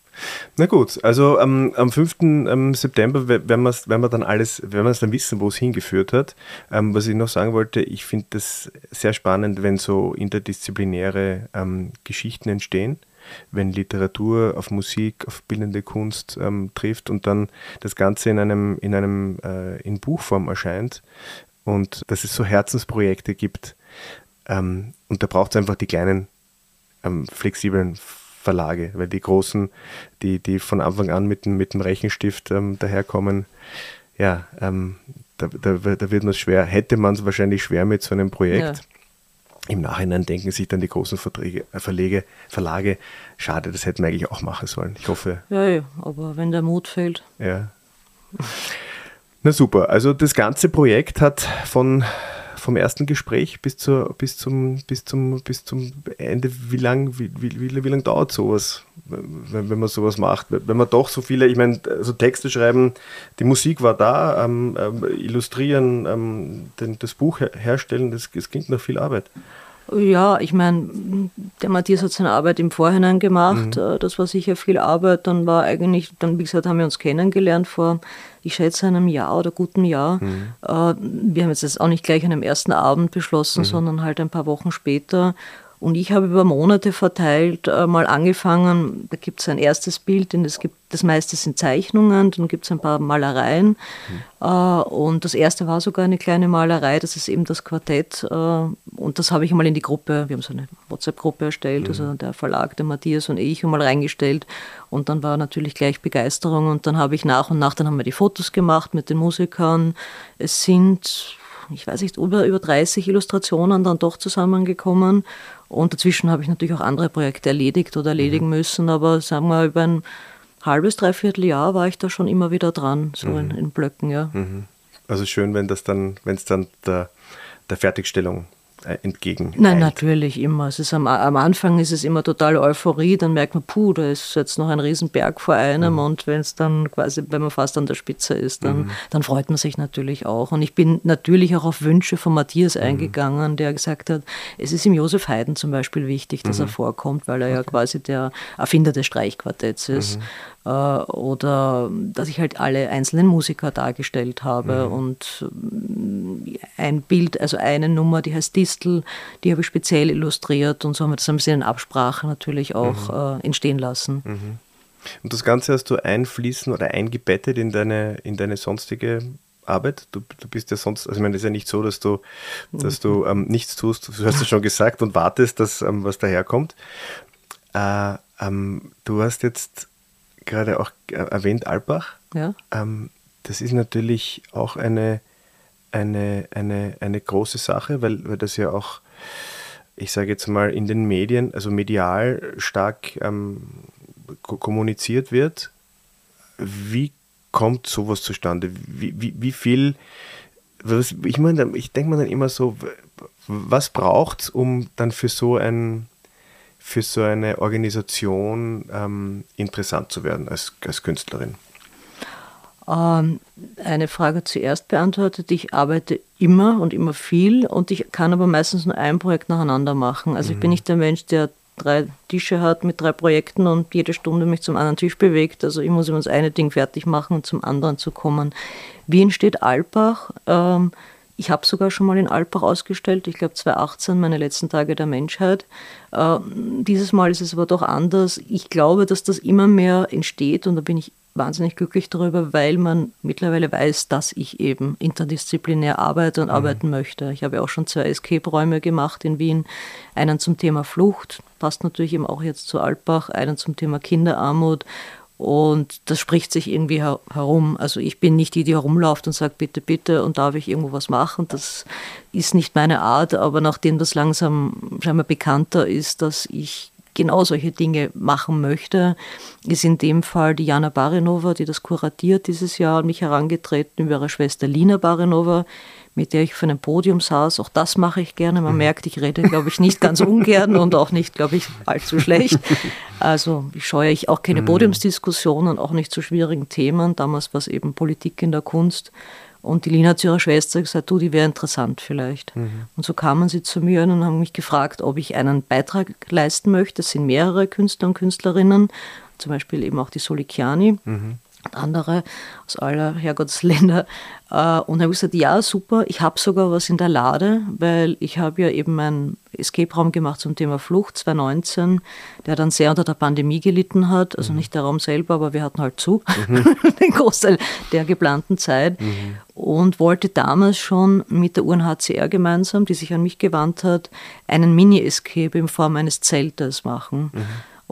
Na gut, also ähm, am 5. Ähm, September werden wir, werden wir dann alles, werden wir dann wissen, wo es hingeführt hat. Ähm, was ich noch sagen wollte, ich finde das sehr spannend, wenn so interdisziplinäre ähm, Geschichten entstehen, wenn Literatur auf Musik, auf bildende Kunst ähm, trifft und dann das Ganze in einem, in einem äh, in Buchform erscheint und dass es so Herzensprojekte gibt. Ähm, und da braucht es einfach die kleinen flexiblen Verlage, weil die großen, die, die von Anfang an mit, dem, mit dem Rechenstift ähm, daherkommen, ja, ähm, da, da, da, wird man es schwer, hätte man es wahrscheinlich schwer mit so einem Projekt. Ja. Im Nachhinein denken sich dann die großen Verträge, äh, Verlege, Verlage, schade, das hätten wir eigentlich auch machen sollen. Ich hoffe. Ja, ja, aber wenn der Mut fehlt. Ja. Na super, also das ganze Projekt hat von vom ersten Gespräch bis, zur, bis, zum, bis, zum, bis zum Ende, wie lange wie, wie, wie, wie lang dauert sowas, wenn, wenn man sowas macht? Wenn man doch so viele, ich meine, so Texte schreiben, die Musik war da, ähm, ähm, illustrieren, ähm, den, das Buch herstellen, das, das klingt nach viel Arbeit. Ja, ich meine, der Matthias hat seine Arbeit im Vorhinein gemacht. Mhm. Äh, das war sicher viel Arbeit. Dann war eigentlich, dann wie gesagt, haben wir uns kennengelernt vor, ich schätze, einem Jahr oder gutem Jahr. Mhm. Äh, wir haben jetzt das auch nicht gleich an einem ersten Abend beschlossen, mhm. sondern halt ein paar Wochen später. Und ich habe über Monate verteilt äh, mal angefangen, da gibt es ein erstes Bild, denn es gibt, das meiste sind Zeichnungen, dann gibt es ein paar Malereien. Mhm. Äh, und das erste war sogar eine kleine Malerei, das ist eben das Quartett. Äh, und das habe ich mal in die Gruppe, wir haben so eine WhatsApp-Gruppe erstellt, mhm. also der Verlag, der Matthias und ich, mal reingestellt. Und dann war natürlich gleich Begeisterung. Und dann habe ich nach und nach, dann haben wir die Fotos gemacht mit den Musikern. Es sind ich weiß nicht, über, über 30 Illustrationen dann doch zusammengekommen. Und dazwischen habe ich natürlich auch andere Projekte erledigt oder erledigen mhm. müssen, aber sagen wir, über ein halbes, dreiviertel Jahr war ich da schon immer wieder dran, so mhm. in, in, Blöcken, ja. Mhm. Also schön, wenn das dann, wenn es dann der, der Fertigstellung entgegen. Nein, natürlich immer. Es ist am, am, Anfang ist es immer totale Euphorie, dann merkt man, puh, da ist jetzt noch ein Riesenberg vor einem mhm. und wenn es dann quasi, wenn man fast an der Spitze ist, dann, mhm. dann freut man sich natürlich auch. Und ich bin natürlich auch auf Wünsche von Matthias mhm. eingegangen, der gesagt hat, es ist ihm Josef Haydn zum Beispiel wichtig, dass er mhm. vorkommt, weil er okay. ja quasi der Erfinder des Streichquartetts ist. Mhm. Äh, oder dass ich halt alle einzelnen Musiker dargestellt habe mhm. und äh, ein Bild, also eine Nummer, die heißt Distel, die habe ich speziell illustriert und so haben wir das ein bisschen in Absprache natürlich auch mhm. äh, entstehen lassen. Mhm. Und das Ganze hast du einfließen oder eingebettet in deine, in deine sonstige Arbeit. Du, du bist ja sonst, also ich meine, es ist ja nicht so, dass du, dass du ähm, nichts tust, du hast es schon gesagt und wartest, dass ähm, was daherkommt. Äh, ähm, du hast jetzt gerade auch erwähnt, Alpbach. Ja. Ähm, das ist natürlich auch eine, eine, eine, eine große Sache, weil, weil das ja auch, ich sage jetzt mal, in den Medien, also medial stark ähm, kommuniziert wird. Wie kommt sowas zustande? Wie, wie, wie viel, was, ich meine, ich denke mir dann immer so, was braucht es, um dann für so ein für so eine Organisation ähm, interessant zu werden als, als Künstlerin? Ähm, eine Frage zuerst beantwortet. Ich arbeite immer und immer viel und ich kann aber meistens nur ein Projekt nacheinander machen. Also mhm. ich bin mhm. nicht der Mensch, der drei Tische hat mit drei Projekten und jede Stunde mich zum anderen Tisch bewegt. Also ich muss immer das eine Ding fertig machen und zum anderen zu kommen. Wie entsteht Alpbach? Ähm, ich habe sogar schon mal in Alpbach ausgestellt, ich glaube 2018, meine letzten Tage der Menschheit. Äh, dieses Mal ist es aber doch anders. Ich glaube, dass das immer mehr entsteht und da bin ich wahnsinnig glücklich darüber, weil man mittlerweile weiß, dass ich eben interdisziplinär arbeite und mhm. arbeiten möchte. Ich habe ja auch schon zwei Escape-Räume gemacht in Wien. Einen zum Thema Flucht, passt natürlich eben auch jetzt zu Alpbach, einen zum Thema Kinderarmut und das spricht sich irgendwie her herum. Also ich bin nicht die, die herumläuft und sagt, bitte, bitte, und darf ich irgendwo was machen. Das ist nicht meine Art, aber nachdem das langsam scheinbar bekannter ist, dass ich genau solche Dinge machen möchte, ist in dem Fall die Jana Barinova, die das kuratiert dieses Jahr, an mich herangetreten über ihre Schwester Lina Barinova, mit der ich auf einem Podium saß. Auch das mache ich gerne. Man mhm. merkt, ich rede, glaube ich, nicht ganz ungern und auch nicht, glaube ich, allzu schlecht. Also scheue ich auch keine mhm. Podiumsdiskussionen, auch nicht zu schwierigen Themen. Damals war es eben Politik in der Kunst. Und die Lina hat zu ihrer Schwester gesagt, du, die wäre interessant vielleicht. Mhm. Und so kamen sie zu mir und haben mich gefragt, ob ich einen Beitrag leisten möchte. Es sind mehrere Künstler und Künstlerinnen. zum Beispiel eben auch die Solikiani. Mhm andere aus aller Herrgottsländer. Äh, und habe gesagt, ja, super, ich habe sogar was in der Lade, weil ich habe ja eben meinen Escape-Raum gemacht zum Thema Flucht 2019, der dann sehr unter der Pandemie gelitten hat. Also mhm. nicht der Raum selber, aber wir hatten halt zu, mhm. *laughs* den Großteil der geplanten Zeit. Mhm. Und wollte damals schon mit der UNHCR gemeinsam, die sich an mich gewandt hat, einen Mini-Escape in Form eines Zeltes machen.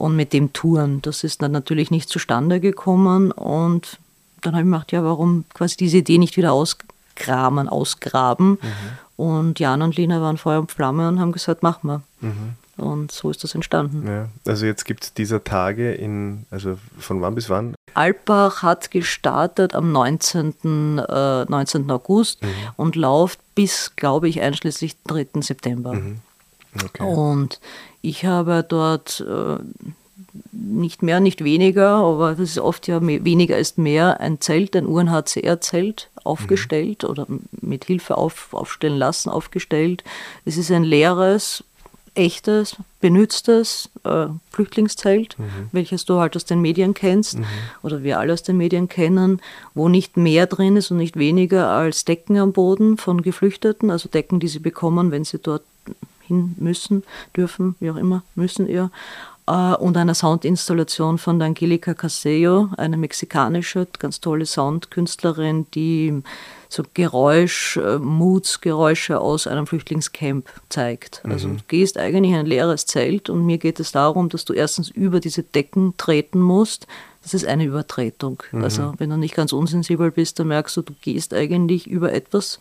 Und mit dem touren. Das ist dann natürlich nicht zustande gekommen und dann habe ich mir gedacht, ja, warum quasi diese Idee nicht wieder auskramen, ausgraben. Mhm. Und Jan und Lina waren Feuer und Flamme und haben gesagt, mach mal. Mhm. Und so ist das entstanden. Ja, also jetzt gibt es dieser Tage in, also von wann bis wann? Alpbach hat gestartet am 19. Äh, 19. August mhm. und läuft bis, glaube ich, einschließlich 3. September. Mhm. Okay. Und ich habe dort äh, nicht mehr, nicht weniger, aber das ist oft ja mehr, weniger ist mehr, ein Zelt, ein UNHCR-Zelt aufgestellt mhm. oder mit Hilfe auf, aufstellen lassen, aufgestellt. Es ist ein leeres, echtes, benütztes äh, Flüchtlingszelt, mhm. welches du halt aus den Medien kennst mhm. oder wir alle aus den Medien kennen, wo nicht mehr drin ist und nicht weniger als Decken am Boden von Geflüchteten, also Decken, die sie bekommen, wenn sie dort hin müssen, dürfen, wie auch immer, müssen eher. Äh, und einer Soundinstallation von der Angelica Casello, eine mexikanische, ganz tolle Soundkünstlerin, die so Geräusch, äh, Moods, Geräusche aus einem Flüchtlingscamp zeigt. Also mhm. du gehst eigentlich in ein leeres Zelt und mir geht es darum, dass du erstens über diese Decken treten musst. Das ist eine Übertretung. Mhm. Also wenn du nicht ganz unsensibel bist, dann merkst du, du gehst eigentlich über etwas,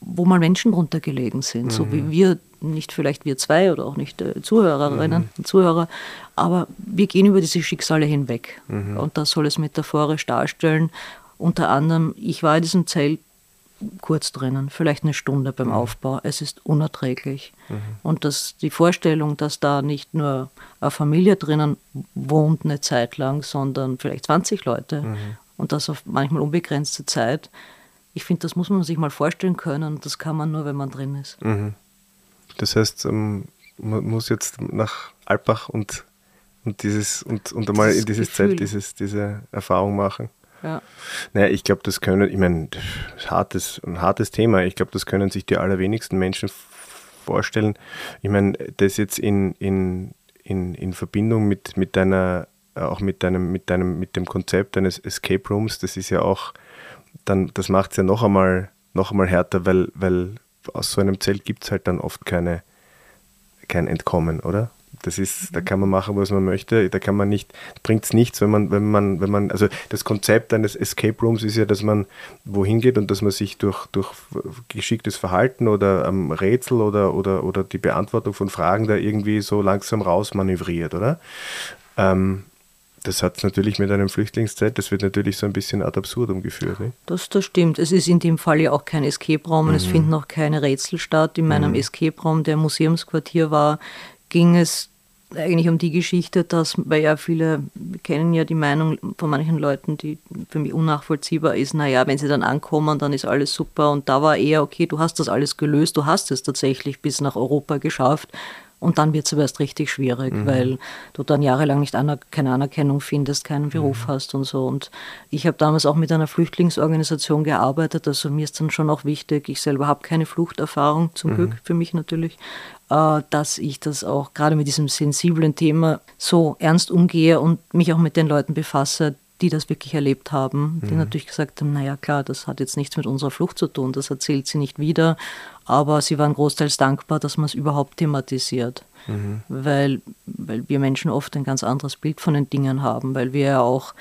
wo mal Menschen runtergelegen sind, mhm. so wie wir, nicht vielleicht wir zwei oder auch nicht äh, Zuhörerinnen mhm. und Zuhörer, aber wir gehen über diese Schicksale hinweg. Mhm. Und das soll es metaphorisch darstellen. Unter anderem, ich war in diesem Zelt kurz drinnen, vielleicht eine Stunde beim mhm. Aufbau. Es ist unerträglich. Mhm. Und das, die Vorstellung, dass da nicht nur eine Familie drinnen wohnt eine Zeit lang, sondern vielleicht 20 Leute mhm. und das auf manchmal unbegrenzte Zeit, ich finde, das muss man sich mal vorstellen können. Das kann man nur, wenn man drin ist. Mhm. Das heißt, ähm, man muss jetzt nach Alpbach und, und dieses und, und einmal in dieses Gefühl. Zelt dieses, diese Erfahrung machen. Ja. Naja, ich glaube, das können, ich meine, hartes, ein hartes Thema. Ich glaube, das können sich die allerwenigsten Menschen vorstellen. Ich meine, das jetzt in, in, in, in Verbindung mit, mit deiner, auch mit deinem, mit deinem, mit dem Konzept eines Escape Rooms, das ist ja auch dann das macht es ja noch einmal, noch einmal härter, weil, weil aus so einem Zelt gibt es halt dann oft keine, kein Entkommen, oder? Das ist, da kann man machen, was man möchte. Da kann man nicht, bringt es nichts, wenn man, wenn man, wenn man, also das Konzept eines Escape Rooms ist ja, dass man wohin geht und dass man sich durch, durch geschicktes Verhalten oder ähm, Rätsel oder, oder, oder die Beantwortung von Fragen da irgendwie so langsam rausmanövriert, oder? Ähm, das hat es natürlich mit einem Flüchtlingszeit, das wird natürlich so ein bisschen ad absurdum geführt. Nicht? Das, das stimmt. Es ist in dem Fall ja auch kein Escape-Raum und mhm. es finden auch keine Rätsel statt. In meinem mhm. Escape-Raum, der Museumsquartier war, ging es eigentlich um die Geschichte, dass, weil ja viele kennen ja die Meinung von manchen Leuten, die für mich unnachvollziehbar ist, naja, wenn sie dann ankommen, dann ist alles super. Und da war eher, okay, du hast das alles gelöst, du hast es tatsächlich bis nach Europa geschafft. Und dann wird es aber erst richtig schwierig, mhm. weil du dann jahrelang nicht aner keine Anerkennung findest, keinen Beruf mhm. hast und so. Und ich habe damals auch mit einer Flüchtlingsorganisation gearbeitet. Also mir ist dann schon auch wichtig, ich selber habe keine Fluchterfahrung, zum mhm. Glück für mich natürlich, äh, dass ich das auch gerade mit diesem sensiblen Thema so ernst umgehe und mich auch mit den Leuten befasse, die das wirklich erlebt haben, die mhm. natürlich gesagt haben, naja klar, das hat jetzt nichts mit unserer Flucht zu tun, das erzählt sie nicht wieder, aber sie waren großteils dankbar, dass man es überhaupt thematisiert, mhm. weil, weil wir Menschen oft ein ganz anderes Bild von den Dingen haben, weil wir ja auch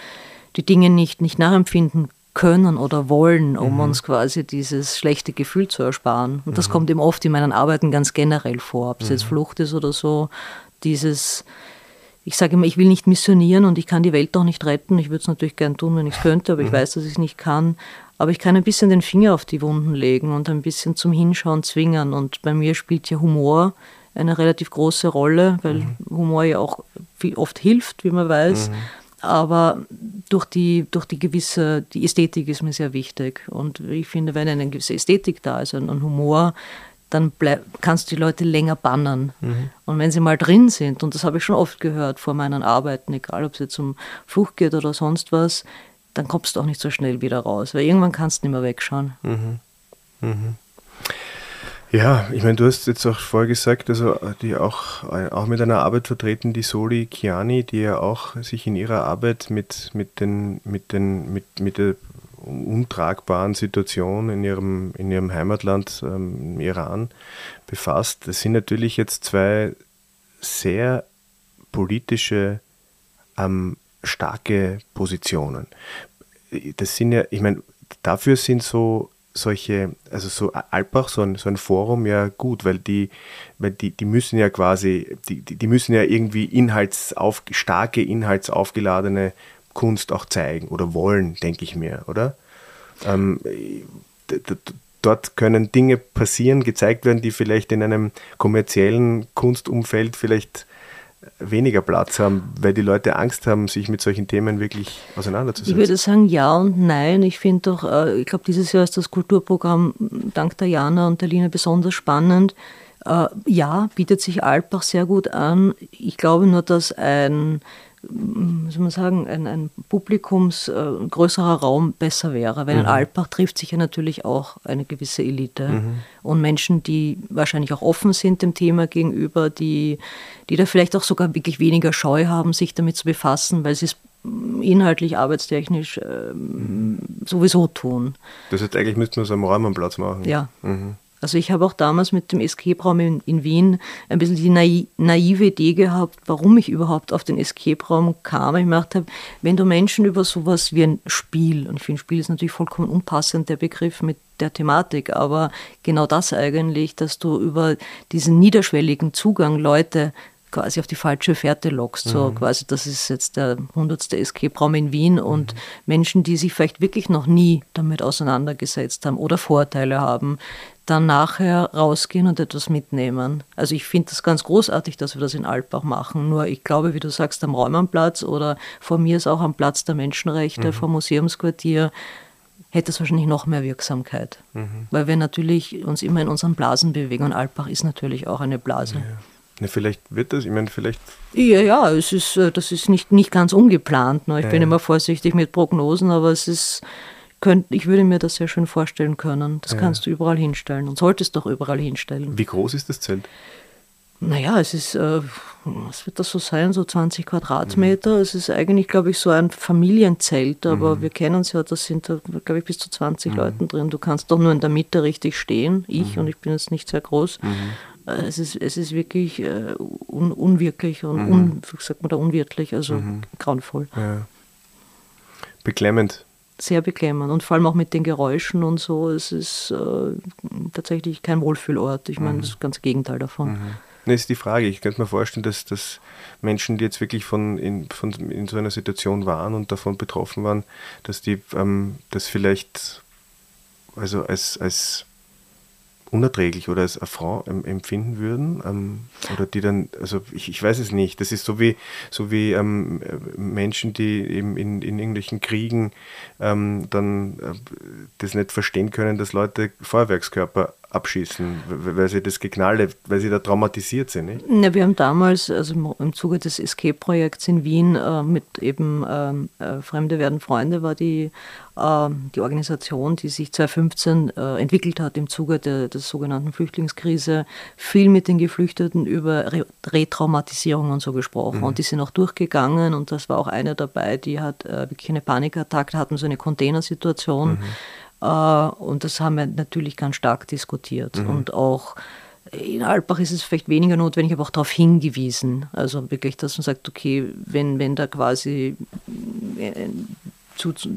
die Dinge nicht, nicht nachempfinden können oder wollen, um mhm. uns quasi dieses schlechte Gefühl zu ersparen. Und das mhm. kommt eben oft in meinen Arbeiten ganz generell vor, ob es jetzt mhm. Flucht ist oder so, dieses ich sage immer, ich will nicht missionieren und ich kann die Welt auch nicht retten. Ich würde es natürlich gern tun, wenn ich es könnte, aber ich mhm. weiß, dass ich es nicht kann. Aber ich kann ein bisschen den Finger auf die Wunden legen und ein bisschen zum Hinschauen zwingen. Und bei mir spielt ja Humor eine relativ große Rolle, weil mhm. Humor ja auch viel, oft hilft, wie man weiß. Mhm. Aber durch die, durch die gewisse, die Ästhetik ist mir sehr wichtig. Und ich finde, wenn eine gewisse Ästhetik da ist, ein Humor, dann bleib, kannst du die Leute länger bannen. Mhm. Und wenn sie mal drin sind, und das habe ich schon oft gehört vor meinen Arbeiten, egal ob es jetzt um Flucht geht oder sonst was, dann kommst du auch nicht so schnell wieder raus, weil irgendwann kannst du nicht mehr wegschauen. Mhm. Mhm. Ja, ich meine, du hast jetzt auch vorher gesagt, also die auch, auch mit einer Arbeit vertreten, die Soli Chiani, die ja auch sich in ihrer Arbeit mit, mit, den, mit, den, mit, mit der untragbaren Situation in ihrem, in ihrem Heimatland ähm, Iran befasst. Das sind natürlich jetzt zwei sehr politische, ähm, starke Positionen. Das sind ja, ich meine, dafür sind so solche, also so Alpbach, so ein, so ein Forum ja gut, weil die, weil die, die müssen ja quasi, die, die müssen ja irgendwie inhaltsauf, starke, inhaltsaufgeladene Kunst auch zeigen oder wollen, denke ich mir, oder? Ähm, dort können Dinge passieren, gezeigt werden, die vielleicht in einem kommerziellen Kunstumfeld vielleicht weniger Platz haben, weil die Leute Angst haben, sich mit solchen Themen wirklich auseinanderzusetzen? Ich würde sagen ja und nein. Ich finde doch, äh, ich glaube, dieses Jahr ist das Kulturprogramm dank der Jana und der Lina besonders spannend. Äh, ja, bietet sich Alpbach sehr gut an. Ich glaube nur, dass ein soll man sagen, ein, ein Publikums äh, größerer Raum besser wäre. Weil mhm. in Alpbach trifft sich ja natürlich auch eine gewisse Elite mhm. und Menschen, die wahrscheinlich auch offen sind dem Thema gegenüber, die, die da vielleicht auch sogar wirklich weniger Scheu haben, sich damit zu befassen, weil sie es inhaltlich, arbeitstechnisch äh, mhm. sowieso tun. Das heißt, eigentlich müssten wir es am Räumenplatz machen. Ja. Mhm. Also ich habe auch damals mit dem Escape-Raum in, in, Wien ein bisschen die naive Idee gehabt, warum ich überhaupt auf den Escape-Raum kam. Ich gedacht habe, wenn du Menschen über sowas wie ein Spiel, und ich finde Spiel ist natürlich vollkommen unpassend, der Begriff mit der Thematik, aber genau das eigentlich, dass du über diesen niederschwelligen Zugang Leute quasi auf die falsche Fährte lockst. So mhm. quasi, das ist jetzt der hundertste Escape-Raum in Wien und mhm. Menschen, die sich vielleicht wirklich noch nie damit auseinandergesetzt haben oder Vorteile haben, dann nachher rausgehen und etwas mitnehmen. Also ich finde das ganz großartig, dass wir das in Alpbach machen. Nur ich glaube, wie du sagst, am Räumernplatz oder von mir ist auch am Platz der Menschenrechte, mhm. vom Museumsquartier, hätte es wahrscheinlich noch mehr Wirksamkeit. Mhm. Weil wir natürlich uns immer in unseren Blasen bewegen und Alpbach ist natürlich auch eine Blase. Ja. Ja, vielleicht wird das, ich meine, vielleicht. Ja, ja, es ist, äh, das ist nicht, nicht ganz ungeplant. Ne? Ich ja. bin immer vorsichtig mit Prognosen, aber es ist könnt, ich würde mir das sehr schön vorstellen können. Das ja. kannst du überall hinstellen und solltest doch überall hinstellen. Wie groß ist das Zelt? Naja, es ist, äh, was wird das so sein, so 20 Quadratmeter. Mhm. Es ist eigentlich, glaube ich, so ein Familienzelt, aber mhm. wir kennen es ja, da sind da, glaube ich, bis zu 20 mhm. Leuten drin. Du kannst doch nur in der Mitte richtig stehen, ich, mhm. und ich bin jetzt nicht sehr groß. Mhm. Äh, es ist, es ist wirklich äh, un, unwirklich und, mhm. un, wie sagt man da, unwirtlich, also grauenvoll. Ja. Beklemmend sehr beklemmend und vor allem auch mit den Geräuschen und so. Es ist äh, tatsächlich kein Wohlfühlort. Ich meine, mhm. das ganze Gegenteil davon. Mhm. Das ist die Frage. Ich könnte mir vorstellen, dass, dass Menschen, die jetzt wirklich von in, von in so einer Situation waren und davon betroffen waren, dass die ähm, das vielleicht also als, als unerträglich oder als Affront empfinden würden ähm, oder die dann, also ich, ich weiß es nicht, das ist so wie, so wie ähm, Menschen, die eben in, in irgendwelchen Kriegen ähm, dann äh, das nicht verstehen können, dass Leute Feuerwerkskörper abschießen, weil sie das Geknalle, weil sie da traumatisiert sind. Nicht? Ja, wir haben damals, also im Zuge des Escape-Projekts in Wien, äh, mit eben ähm, äh, Fremde werden Freunde, war die, äh, die Organisation, die sich 2015 äh, entwickelt hat im Zuge der, der sogenannten Flüchtlingskrise, viel mit den Geflüchteten über Re Retraumatisierung und so gesprochen. Mhm. Und die sind auch durchgegangen und das war auch eine dabei, die hat äh, wirklich eine Panikattacke, hatten so eine Containersituation. Mhm und das haben wir natürlich ganz stark diskutiert. Mhm. Und auch in Alpbach ist es vielleicht weniger notwendig, aber auch darauf hingewiesen. Also wirklich, dass man sagt, okay, wenn, wenn da quasi ein,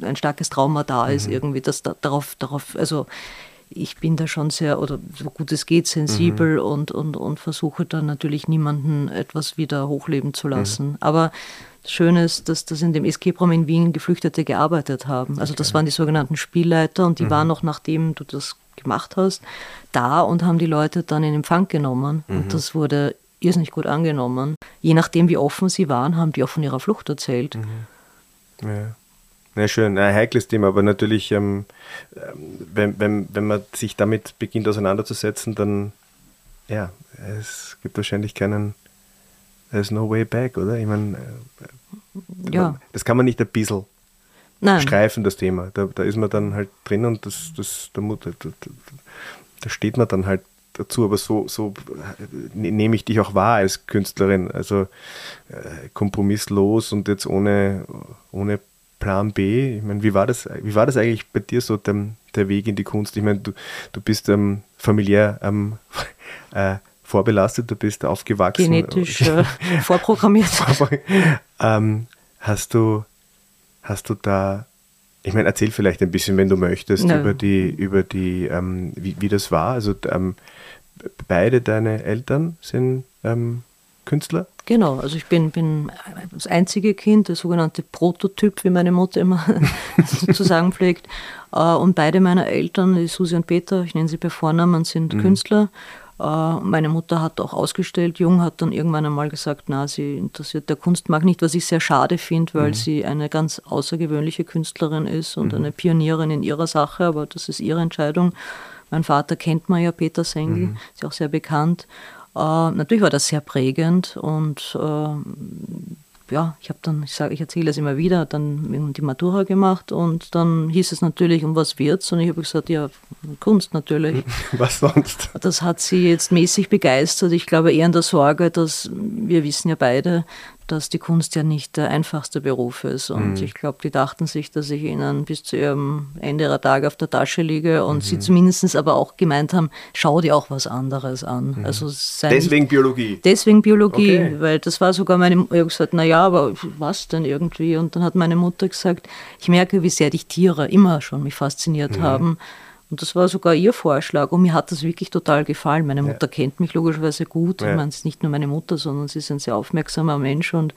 ein starkes Trauma da ist, mhm. irgendwie, dass da, darauf, darauf, also ich bin da schon sehr, oder so gut es geht, sensibel mhm. und, und, und versuche dann natürlich niemanden etwas wieder hochleben zu lassen. Mhm. Aber das Schöne ist, dass das in dem Escape-Raum in Wien Geflüchtete gearbeitet haben. Also das waren die sogenannten Spielleiter und die mhm. waren noch, nachdem du das gemacht hast, da und haben die Leute dann in Empfang genommen. Und mhm. das wurde irrsinnig gut angenommen. Je nachdem, wie offen sie waren, haben die auch von ihrer Flucht erzählt. Mhm. Ja. Ja, schön, ein heikles Thema, aber natürlich, ähm, ähm, wenn, wenn, wenn man sich damit beginnt auseinanderzusetzen, dann ja, es gibt wahrscheinlich keinen, there's no way back, oder? Ich meine, äh, ja. das kann man nicht ein bisschen Nein. streifen, das Thema. Da, da ist man dann halt drin und das, das, da, da, da steht man dann halt dazu, aber so, so ne, nehme ich dich auch wahr als Künstlerin. Also äh, kompromisslos und jetzt ohne, ohne Plan B. Ich meine, wie war das, wie war das eigentlich bei dir so, der, der Weg in die Kunst? Ich meine, du, du bist ähm, familiär ähm, *laughs* äh, vorbelastet, du bist aufgewachsen. Genetisch äh, vorprogrammiert. *laughs* ähm, hast du, hast du da ich meine, erzähl vielleicht ein bisschen, wenn du möchtest, no. über die, über die, ähm, wie, wie das war. Also ähm, beide deine Eltern sind ähm, Künstler? Genau, also ich bin, bin das einzige Kind, der sogenannte Prototyp, wie meine Mutter immer *laughs* zu sagen pflegt. Äh, und beide meiner Eltern, die Susi und Peter, ich nenne sie bei Vornamen, sind mhm. Künstler. Äh, meine Mutter hat auch ausgestellt. Jung hat dann irgendwann einmal gesagt, na, sie interessiert der Kunstmarkt nicht, was ich sehr schade finde, weil mhm. sie eine ganz außergewöhnliche Künstlerin ist und mhm. eine Pionierin in ihrer Sache, aber das ist ihre Entscheidung. Mein Vater kennt man ja, Peter Sengel, mhm. ist ja auch sehr bekannt. Äh, natürlich war das sehr prägend und äh, ja, ich habe dann, ich sage, ich erzähle das immer wieder, dann die Matura gemacht und dann hieß es natürlich, um was wird's? Und ich habe gesagt, ja, Kunst natürlich. *laughs* Was sonst? Das hat sie jetzt mäßig begeistert. Ich glaube eher in der Sorge, dass wir wissen ja beide, dass die Kunst ja nicht der einfachste Beruf ist. Und mhm. ich glaube, die dachten sich, dass ich ihnen bis zu ihrem Ende ihrer Tage auf der Tasche liege und mhm. sie zumindest aber auch gemeint haben, schau dir auch was anderes an. Mhm. Also deswegen nicht, Biologie. Deswegen Biologie, okay. weil das war sogar meine, ich habe gesagt, naja, aber was denn irgendwie? Und dann hat meine Mutter gesagt, ich merke, wie sehr dich Tiere immer schon mich fasziniert mhm. haben. Und das war sogar ihr Vorschlag und mir hat das wirklich total gefallen. Meine Mutter ja. kennt mich logischerweise gut. Ja. Ich meine, es ist nicht nur meine Mutter, sondern sie ist ein sehr aufmerksamer Mensch und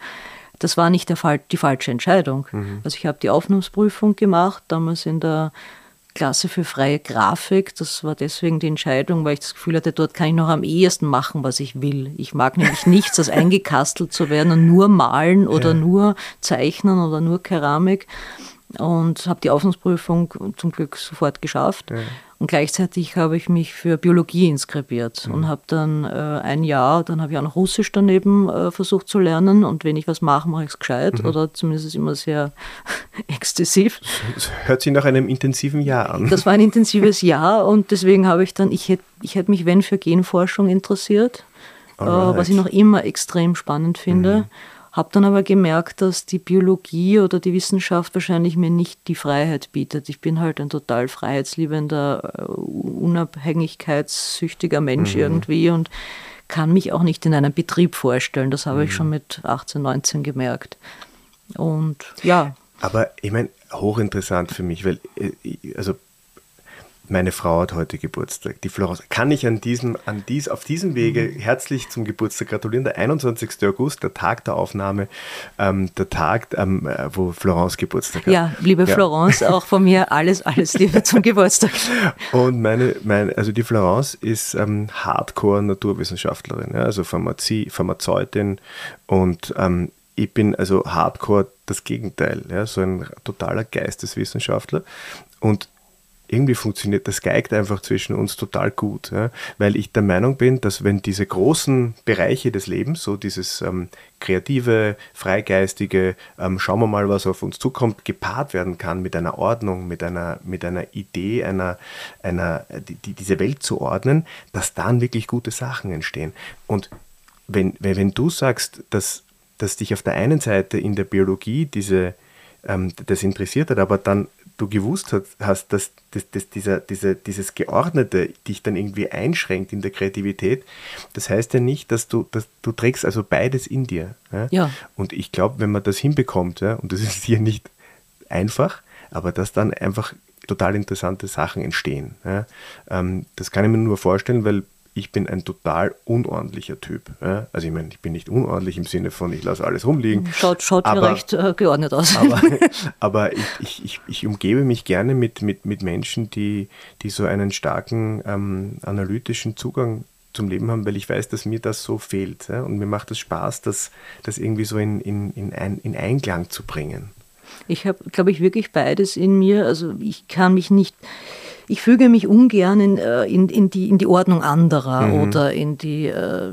das war nicht Fall, die falsche Entscheidung. Mhm. Also ich habe die Aufnahmsprüfung gemacht, damals in der Klasse für freie Grafik. Das war deswegen die Entscheidung, weil ich das Gefühl hatte, dort kann ich noch am ehesten machen, was ich will. Ich mag nämlich nichts, als eingekastelt zu werden und nur malen oder ja. nur zeichnen oder nur Keramik und habe die Aufnahmsprüfung zum Glück sofort geschafft. Ja. Und gleichzeitig habe ich mich für Biologie inskribiert mhm. und habe dann äh, ein Jahr, dann habe ich auch noch Russisch daneben äh, versucht zu lernen. Und wenn ich was mache, mache ich es gescheit mhm. oder zumindest immer sehr *laughs* exzessiv. Das hört sich nach einem intensiven Jahr an. Das war ein intensives Jahr und deswegen habe ich dann, ich hätte ich hätt mich, wenn, für Genforschung interessiert, äh, was ich noch immer extrem spannend finde. Mhm habe dann aber gemerkt, dass die Biologie oder die Wissenschaft wahrscheinlich mir nicht die Freiheit bietet. Ich bin halt ein total freiheitsliebender, äh, unabhängigkeitssüchtiger Mensch mhm. irgendwie und kann mich auch nicht in einem Betrieb vorstellen. Das habe mhm. ich schon mit 18, 19 gemerkt. Und ja. Aber ich meine, hochinteressant für mich, weil, äh, also meine Frau hat heute Geburtstag, die Florence. Kann ich an diesem, an dies, auf diesem Wege mhm. herzlich zum Geburtstag gratulieren? Der 21. August, der Tag der Aufnahme, ähm, der Tag, ähm, äh, wo Florence Geburtstag hat. Ja, liebe ja. Florence, auch von mir alles, alles Liebe *laughs* zum Geburtstag. Und meine, meine, also die Florence ist ähm, Hardcore-Naturwissenschaftlerin, ja, also Pharmazie, Pharmazeutin und ähm, ich bin also Hardcore das Gegenteil, ja, so ein totaler Geisteswissenschaftler. Und irgendwie funktioniert das geigt einfach zwischen uns total gut, ja? weil ich der Meinung bin, dass wenn diese großen Bereiche des Lebens, so dieses ähm, kreative, freigeistige, ähm, schauen wir mal, was auf uns zukommt, gepaart werden kann mit einer Ordnung, mit einer, mit einer Idee, einer, einer, die, die, diese Welt zu ordnen, dass dann wirklich gute Sachen entstehen. Und wenn, wenn, wenn du sagst, dass, dass dich auf der einen Seite in der Biologie diese, ähm, das interessiert hat, aber dann du gewusst hast, dass, dass, dass dieser, dieser, dieses Geordnete dich dann irgendwie einschränkt in der Kreativität, das heißt ja nicht, dass du, dass du trägst also beides in dir. Ja? ja. Und ich glaube, wenn man das hinbekommt, ja, und das *laughs* ist hier nicht einfach, aber dass dann einfach total interessante Sachen entstehen. Ja? Ähm, das kann ich mir nur vorstellen, weil ich bin ein total unordentlicher Typ. Ja? Also ich meine, ich bin nicht unordentlich im Sinne von, ich lasse alles rumliegen. Schaut, schaut aber, hier recht äh, geordnet aus. Aber, *laughs* aber ich, ich, ich, ich, umgebe mich gerne mit, mit, mit Menschen, die, die so einen starken ähm, analytischen Zugang zum Leben haben, weil ich weiß, dass mir das so fehlt. Ja? Und mir macht es Spaß, das, das irgendwie so in, in, in, ein, in Einklang zu bringen. Ich habe, glaube ich, wirklich beides in mir. Also ich kann mich nicht ich füge mich ungern in, äh, in, in, die, in die Ordnung anderer mhm. oder in die äh,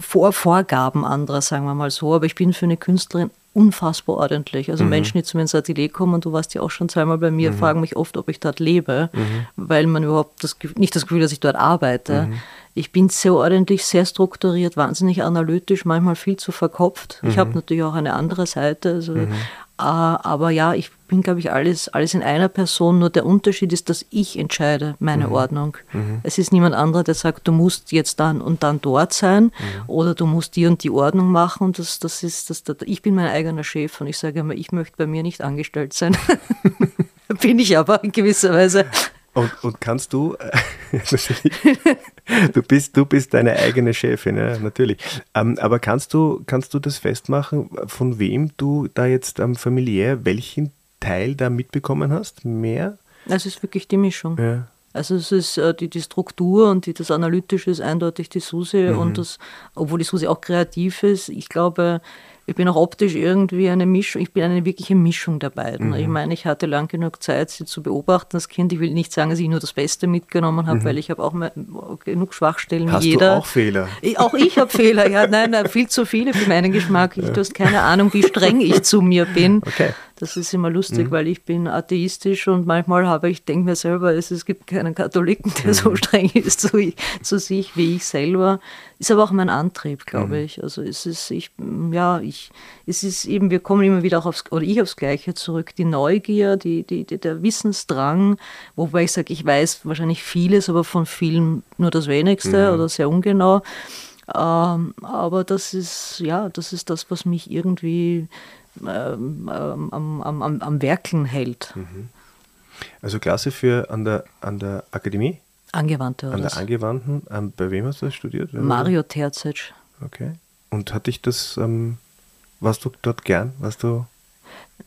Vor Vorgaben anderer, sagen wir mal so. Aber ich bin für eine Künstlerin unfassbar ordentlich. Also mhm. Menschen, die zu mir ins Atelier kommen, du warst ja auch schon zweimal bei mir, mhm. fragen mich oft, ob ich dort lebe, mhm. weil man überhaupt das, nicht das Gefühl, dass ich dort arbeite. Mhm. Ich bin sehr ordentlich, sehr strukturiert, wahnsinnig analytisch, manchmal viel zu verkopft. Ich habe mhm. natürlich auch eine andere Seite. Also, mhm. Aber ja, ich bin, glaube ich, alles, alles in einer Person. Nur der Unterschied ist, dass ich entscheide meine mhm. Ordnung. Mhm. Es ist niemand anderer, der sagt, du musst jetzt dann und dann dort sein mhm. oder du musst die und die Ordnung machen. Und das, das ist, das, das, ich bin mein eigener Chef und ich sage immer, ich möchte bei mir nicht angestellt sein. *laughs* bin ich aber in gewisser Weise. Und, und kannst du, äh, *laughs* du bist, du bist deine eigene Chefin, ja, natürlich. Ähm, aber kannst du, kannst du das festmachen, von wem du da jetzt ähm, familiär welchen Teil da mitbekommen hast? Mehr? Es ist wirklich die Mischung. Ja. Also es ist äh, die, die Struktur und die, das Analytische ist eindeutig die Susi mhm. und das, obwohl die Susi auch kreativ ist, ich glaube, ich bin auch optisch irgendwie eine Mischung, ich bin eine wirkliche Mischung der beiden. Mhm. Ich meine, ich hatte lang genug Zeit, sie zu beobachten, das Kind. Ich will nicht sagen, dass ich nur das Beste mitgenommen habe, mhm. weil ich habe auch mal genug Schwachstellen Hast wie jeder. Du auch Fehler? Ich, auch ich habe Fehler, ja, nein, nein, viel zu viele für meinen Geschmack. Ich, ja. Du hast keine Ahnung, wie streng ich zu mir bin. Okay. Das ist immer lustig, mhm. weil ich bin atheistisch und manchmal habe ich, denke mir selber, es, es gibt keinen Katholiken, der mhm. so streng ist zu, zu, sich wie ich selber. Ist aber auch mein Antrieb, glaube mhm. ich. Also es ist, ich, ja, ich, es ist eben, wir kommen immer wieder auch aufs, oder ich aufs Gleiche zurück, die Neugier, die, die, die der Wissensdrang, wobei ich sage, ich weiß wahrscheinlich vieles, aber von vielen nur das Wenigste mhm. oder sehr ungenau. Ähm, aber das ist, ja, das ist das, was mich irgendwie ähm, ähm, am, am, am, Werkeln hält. Mhm. Also Klasse für an der, an der Akademie? Angewandte. An der Angewandten. Ähm, bei wem hast du das studiert? Mario Terzic. Okay. Und hatte ich das, ähm, warst du dort gern? Warst du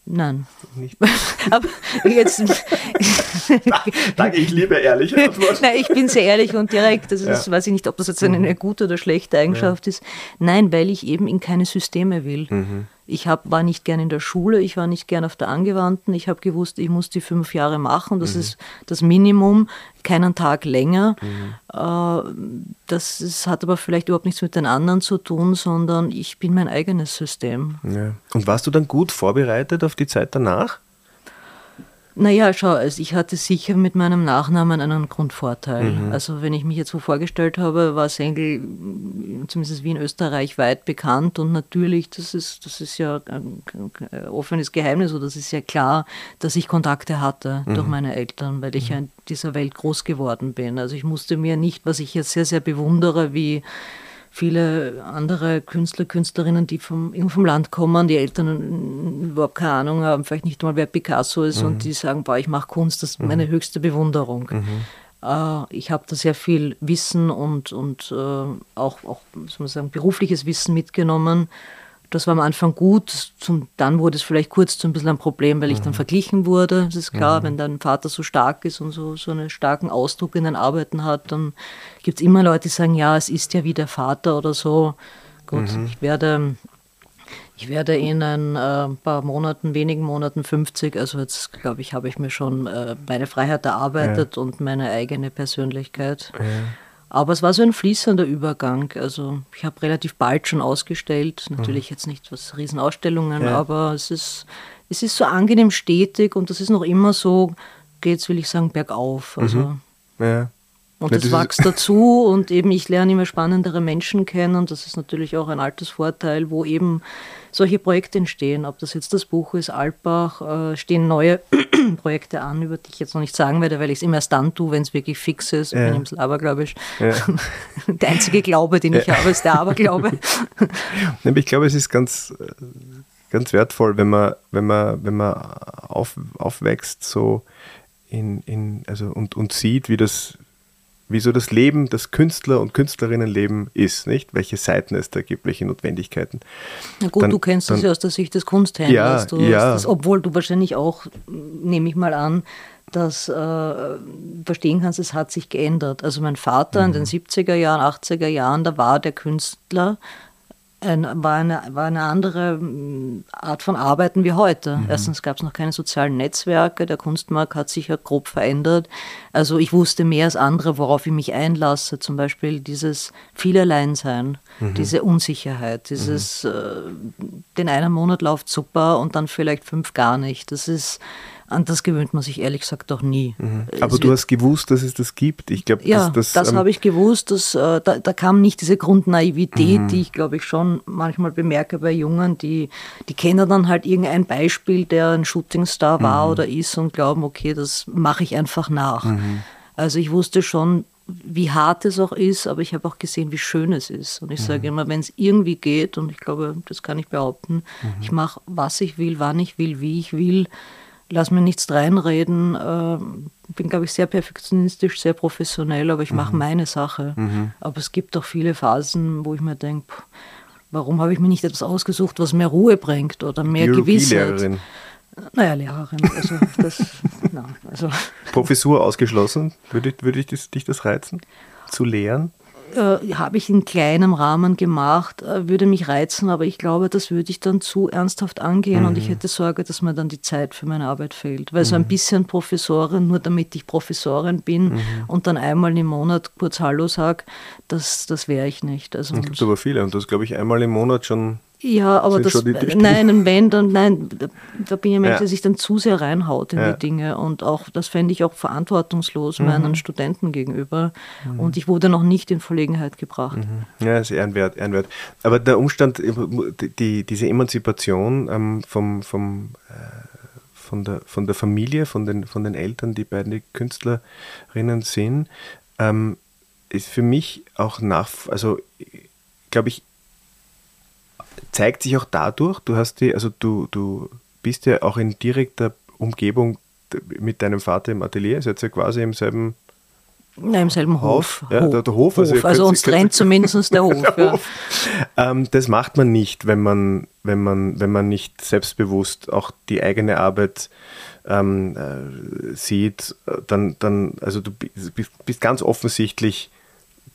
Nein. Nicht. *laughs* Aber jetzt. *laughs* Danke, ich liebe ehrliche *laughs* Antworten. Nein, ich bin sehr ehrlich und direkt. Also das ja. weiß ich nicht, ob das jetzt eine, eine gute oder schlechte Eigenschaft ja. ist. Nein, weil ich eben in keine Systeme will. Mhm. Ich hab, war nicht gern in der Schule, ich war nicht gern auf der Angewandten. Ich habe gewusst, ich muss die fünf Jahre machen. Das mhm. ist das Minimum, keinen Tag länger. Mhm. Äh, das ist, hat aber vielleicht überhaupt nichts mit den anderen zu tun, sondern ich bin mein eigenes System. Ja. Und warst du dann gut vorbereitet auf die Zeit danach? Naja, schau, also ich hatte sicher mit meinem Nachnamen einen Grundvorteil. Mhm. Also wenn ich mich jetzt so vorgestellt habe, war Sengel zumindest wie in Österreich weit bekannt und natürlich, das ist, das ist ja ein, offenes Geheimnis oder das ist ja klar, dass ich Kontakte hatte mhm. durch meine Eltern, weil ich mhm. ja in dieser Welt groß geworden bin. Also ich musste mir nicht, was ich jetzt sehr, sehr bewundere, wie viele andere Künstler, Künstlerinnen, die vom, vom Land kommen, die Eltern überhaupt keine Ahnung haben, vielleicht nicht mal wer Picasso ist mhm. und die sagen, boah, ich mache Kunst, das ist mhm. meine höchste Bewunderung. Mhm. Äh, ich habe da sehr viel Wissen und, und äh, auch, auch soll man sagen, berufliches Wissen mitgenommen das war am Anfang gut, zum, dann wurde es vielleicht kurz zu ein bisschen ein Problem, weil ich dann mhm. verglichen wurde. Das ist klar, mhm. wenn dein Vater so stark ist und so, so einen starken Ausdruck in den Arbeiten hat, dann gibt es immer Leute, die sagen, ja, es ist ja wie der Vater oder so. Gut, mhm. ich werde ich werde in ein äh, paar Monaten, wenigen Monaten 50, also jetzt glaube ich, habe ich mir schon äh, meine Freiheit erarbeitet ja. und meine eigene Persönlichkeit. Ja. Aber es war so ein fließender Übergang. Also ich habe relativ bald schon ausgestellt, natürlich mhm. jetzt nicht was Riesenausstellungen, ja. aber es ist, es ist so angenehm stetig und das ist noch immer so, geht es, will ich sagen, bergauf. Also, mhm. ja. Und es wächst dazu und eben ich lerne immer spannendere Menschen kennen und das ist natürlich auch ein altes Vorteil, wo eben solche Projekte entstehen. Ob das jetzt das Buch ist, Alpbach, äh, stehen neue *clears throat* Projekte an, über die ich jetzt noch nicht sagen werde, weil ich es immer erst dann tue, wenn es wirklich fix ist. Ja. Ich bin ein bisschen abergläubisch. Ja. *laughs* der einzige Glaube, den ich ja. habe, ist der Aberglaube. *laughs* ich glaube, es ist ganz, ganz wertvoll, wenn man, wenn man, wenn man auf, aufwächst so in, in, also und, und sieht, wie das wie so das Leben, das Künstler- und Künstlerinnenleben ist, nicht? Welche Seiten es da gibt, welche Notwendigkeiten. Na gut, dann, du kennst dann, das ja aus der Sicht des Kunsthändlers. Ja, ja. Das, obwohl du wahrscheinlich auch, nehme ich mal an, das äh, verstehen kannst, es hat sich geändert. Also mein Vater mhm. in den 70er Jahren, 80er Jahren, da war der Künstler ein, war, eine, war eine andere mm, Art von Arbeiten wie heute. Mhm. Erstens gab es noch keine sozialen Netzwerke, der Kunstmarkt hat sich ja grob verändert. Also ich wusste mehr als andere, worauf ich mich einlasse. Zum Beispiel dieses Vielalleinsein, mhm. diese Unsicherheit, dieses, mhm. äh, den einen Monat läuft super und dann vielleicht fünf gar nicht. Das ist an das gewöhnt man sich ehrlich gesagt auch nie. Mhm. Aber es du hast gewusst, dass es das gibt. Ich glaube, ja, das, das, ähm, habe ich gewusst. Dass, äh, da, da, kam nicht diese Grundnaivität, mhm. die ich glaube ich schon manchmal bemerke bei Jungen, die, die kennen dann halt irgendein Beispiel, der ein Shootingstar war mhm. oder ist und glauben, okay, das mache ich einfach nach. Mhm. Also ich wusste schon, wie hart es auch ist, aber ich habe auch gesehen, wie schön es ist. Und ich sage mhm. immer, wenn es irgendwie geht, und ich glaube, das kann ich behaupten, mhm. ich mache, was ich will, wann ich will, wie ich will, lass mir nichts reinreden. Äh, bin, glaube ich, sehr perfektionistisch, sehr professionell, aber ich mache mhm. meine Sache. Mhm. Aber es gibt auch viele Phasen, wo ich mir denke, warum habe ich mir nicht etwas ausgesucht, was mehr Ruhe bringt oder mehr Gewissheit? Naja, Lehrerin. Also das, *laughs* na, also. Professur ausgeschlossen. Würde, würde dich das reizen, zu lehren? Äh, habe ich in kleinem Rahmen gemacht, äh, würde mich reizen, aber ich glaube, das würde ich dann zu ernsthaft angehen mhm. und ich mhm. hätte Sorge, dass mir dann die Zeit für meine Arbeit fehlt. Weil mhm. so ein mhm. bisschen Professorin, nur damit ich Professorin bin mhm. und dann einmal im Monat kurz Hallo sage, das, das wäre ich nicht. Also, es gibt aber viele und das glaube ich einmal im Monat schon ja, aber das, nein, wenn, dann, nein, da bin ich ein Mensch, ja. der sich dann zu sehr reinhaut in ja. die Dinge und auch, das fände ich auch verantwortungslos mhm. meinen Studenten gegenüber mhm. und ich wurde noch nicht in Verlegenheit gebracht. Mhm. Ja, ist ehrenwert, ehrenwert. Aber der Umstand, die, diese Emanzipation ähm, vom, vom, äh, von, der, von der Familie, von den, von den Eltern, die beide Künstlerinnen sind, ähm, ist für mich auch nach, also glaube ich, zeigt sich auch dadurch, du hast die, also du, du bist ja auch in direkter Umgebung mit deinem Vater im Atelier, seid ihr ja quasi im selben Nein, im selben Hof. Hof. Ja, der, der Hof. Also, Hof. also, also uns trennt zumindest der *laughs* Hof. der Hof. Ja. Ähm, das macht man nicht, wenn man, wenn, man, wenn man nicht selbstbewusst auch die eigene Arbeit ähm, äh, sieht. Dann, dann, also du bist ganz offensichtlich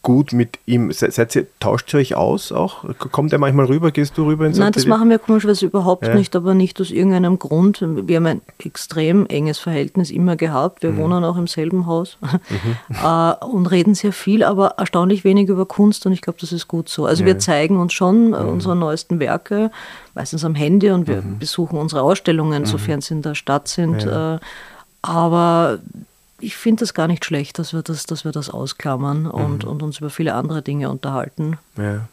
gut mit ihm? Seid ihr, tauscht ihr euch aus auch? Kommt er manchmal rüber? Gehst du rüber ins Nein, das machen wir komischerweise überhaupt ja. nicht, aber nicht aus irgendeinem Grund. Wir haben ein extrem enges Verhältnis immer gehabt. Wir mhm. wohnen auch im selben Haus *laughs* mhm. äh, und reden sehr viel, aber erstaunlich wenig über Kunst und ich glaube, das ist gut so. Also ja. wir zeigen uns schon mhm. unsere neuesten Werke, meistens am Handy und wir mhm. besuchen unsere Ausstellungen, mhm. sofern sie in der Stadt sind. Ja. Äh, aber ich finde das gar nicht schlecht, dass wir das, dass wir das ausklammern und, mhm. und uns über viele andere Dinge unterhalten. Ja.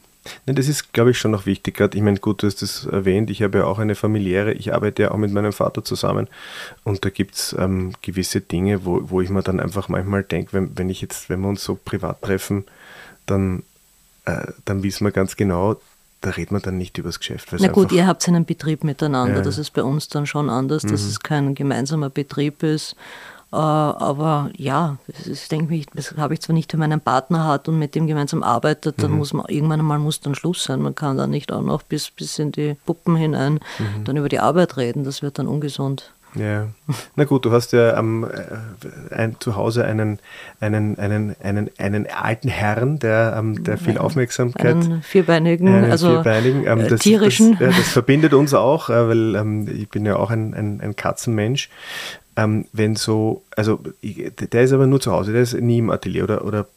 Nee, das ist, glaube ich, schon noch wichtig. Gerade, ich meine, gut, du hast das erwähnt, ich habe ja auch eine familiäre, ich arbeite ja auch mit meinem Vater zusammen und da gibt es ähm, gewisse Dinge, wo, wo ich mir dann einfach manchmal denke, wenn, wenn ich jetzt, wenn wir uns so privat treffen, dann, äh, dann wissen wir ganz genau, da redet man dann nicht über das Geschäft. Na gut, ihr habt einen Betrieb miteinander, ja. das ist bei uns dann schon anders, mhm. dass es kein gemeinsamer Betrieb ist aber ja, ich denke mir, das habe ich zwar nicht, wenn man einen Partner hat und mit dem gemeinsam arbeitet, dann mhm. muss man irgendwann einmal muss dann Schluss sein. Man kann da nicht auch noch bis, bis in die Puppen hinein mhm. dann über die Arbeit reden. Das wird dann ungesund. Ja, na gut, du hast ja ähm, ein, zu Hause einen, einen, einen, einen, einen alten Herrn, der, ähm, der viel Aufmerksamkeit. Einen vierbeinigen, einen also vierbeinigen, ähm, das, tierischen. Das, ja, das verbindet uns auch, äh, weil ähm, ich bin ja auch ein, ein, ein Katzenmensch ähm, wenn so, also der ist aber nur zu Hause, der ist nie im Atelier oder, oder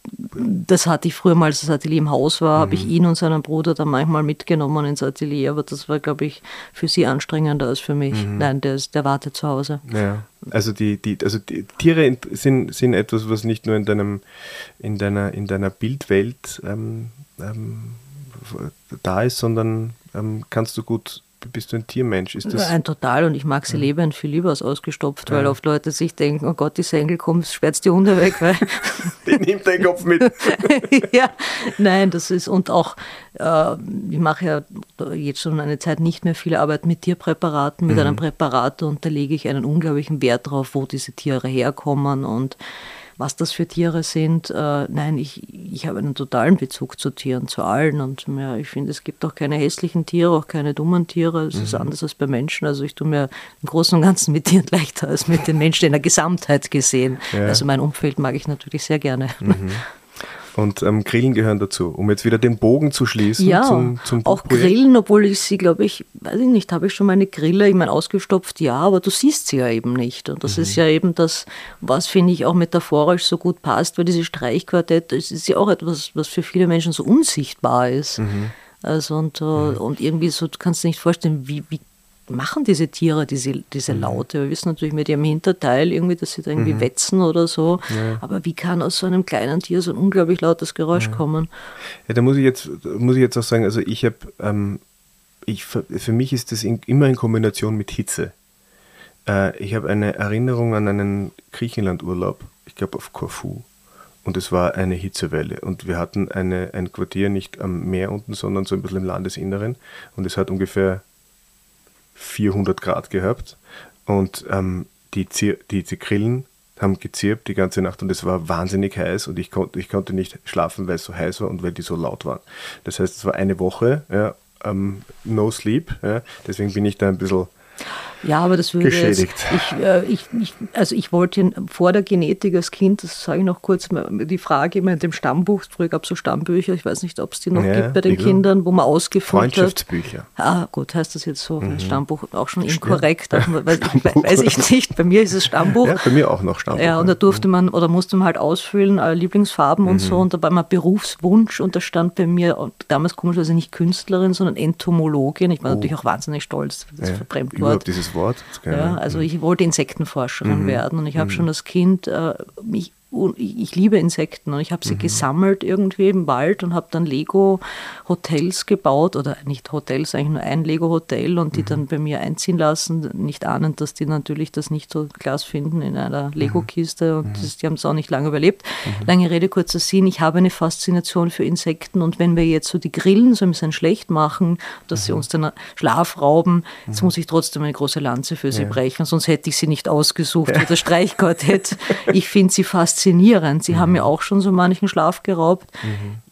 Das hatte ich früher mal, als das Atelier im Haus war, mhm. habe ich ihn und seinen Bruder dann manchmal mitgenommen ins Atelier, aber das war, glaube ich, für sie anstrengender als für mich. Mhm. Nein, der, ist, der wartet zu Hause. Ja. Also die, die, also die Tiere sind, sind etwas, was nicht nur in deinem, in deiner, in deiner Bildwelt ähm, ähm, da ist, sondern ähm, kannst du gut bist du ein Tiermensch? Ist das ein total und ich mag sie ja. leben viel lieber als ausgestopft, ja. weil oft Leute sich denken, oh Gott, die Sengel kommt, sperrt die Hunde weg. Weil *laughs* die nimmt deinen Kopf mit. *laughs* ja, nein, das ist und auch, äh, ich mache ja jetzt schon eine Zeit nicht mehr viel Arbeit mit Tierpräparaten, mit mhm. einem Präparat und da lege ich einen unglaublichen Wert drauf, wo diese Tiere herkommen und was das für Tiere sind. Äh, nein, ich, ich habe einen totalen Bezug zu Tieren, zu allen. Und ja, ich finde, es gibt auch keine hässlichen Tiere, auch keine dummen Tiere. Es mhm. ist anders als bei Menschen. Also ich tue mir im Großen und Ganzen mit Tieren *laughs* leichter als mit den Menschen in der Gesamtheit gesehen. Ja. Also mein Umfeld mag ich natürlich sehr gerne. Mhm. Und ähm, Grillen gehören dazu, um jetzt wieder den Bogen zu schließen Ja, zum, zum auch Buchprojekt. Grillen, obwohl ich sie, glaube ich, weiß ich nicht, habe ich schon meine Grille, ich meine, ausgestopft, ja, aber du siehst sie ja eben nicht. Und das ist ja eben das, was, finde ich, auch metaphorisch so gut passt, weil diese Streichquartette, es ist ja auch etwas, was für viele Menschen so unsichtbar ist. Also und, äh, und irgendwie so, du kannst dir nicht vorstellen, wie, wie machen diese Tiere diese, diese Laute? Wir wissen natürlich mit ihrem Hinterteil irgendwie, dass sie da irgendwie wetzen oder so. Aber wie kann aus so einem kleinen Tier so ein unglaublich lautes Geräusch kommen? Ja, da muss ich jetzt, muss ich jetzt auch sagen, also ich habe, ähm, ich, für mich ist das in, immer in Kombination mit Hitze. Äh, ich habe eine Erinnerung an einen Griechenlandurlaub, ich glaube auf Korfu. Und es war eine Hitzewelle. Und wir hatten eine, ein Quartier nicht am Meer unten, sondern so ein bisschen im Landesinneren. Und es hat ungefähr 400 Grad gehabt. Und ähm, die, Zier, die, Grillen haben gezirpt die ganze Nacht und es war wahnsinnig heiß und ich, konnte ich konnte nicht schlafen, weil es so heiß war und weil die so laut waren. Das heißt, es war eine Woche, ja, ähm, no sleep. Ja, deswegen bin ich da ein bisschen Ja, aber das würde Geschädigt. Jetzt, ich, äh, ich, ich, also ich wollte vor der Genetik als Kind, das sage ich noch kurz, die Frage immer in dem Stammbuch, früher gab es so Stammbücher, ich weiß nicht, ob es die noch Ja, gibt bei den. Kindern, wo man ausgefüllt hat. Freundschaftsbücher. Ah, gut, heißt das jetzt so? Mhm. Stammbuch auch schon inkorrekt. aber Weiß, weiß ich nicht. Bei mir ist es Stammbuch. Ja, bei mir auch noch Stammbuch. Ja, und da durfte man oder musste man halt ausfüllen, äh, Lieblingsfarben und Mhm. so. Und da war mal Berufswunsch und da stand bei mir, und damals komischerweise nicht Künstlerin, sondern Entomologin. Ich war natürlich auch wahnsinnig stolz, das Oh. ja, Fremdwort. Überhaupt dieses Wort. Ja, also ich wollte Insektenforscherin Mhm. werden und ich habe schon als Kind äh, mich ich liebe Insekten und ich Mhm. habe sie gesammelt irgendwie im Wald und habe dann Lego-Hotels gebaut oder nicht Hotels, eigentlich nur ein Lego-Hotel und Mhm. die dann bei mir einziehen lassen, nicht ahnend, dass die natürlich das nicht so Glas finden in einer Mhm. Lego-Kiste und das, die haben es auch nicht lange überlebt. Lange Rede, kurzer Sinn, ich habe eine Faszination für Insekten und wenn wir jetzt so die Grillen so ein bisschen schlecht machen, dass Mhm. sie uns den Schlaf rauben, jetzt muss ich trotzdem eine große Lanze für sie brechen, sonst hätte ich sie nicht ausgesucht für *laughs* das Streichquartett. Ich finde sie faszinierend. Sie haben mir auch schon so manchen Schlaf geraubt.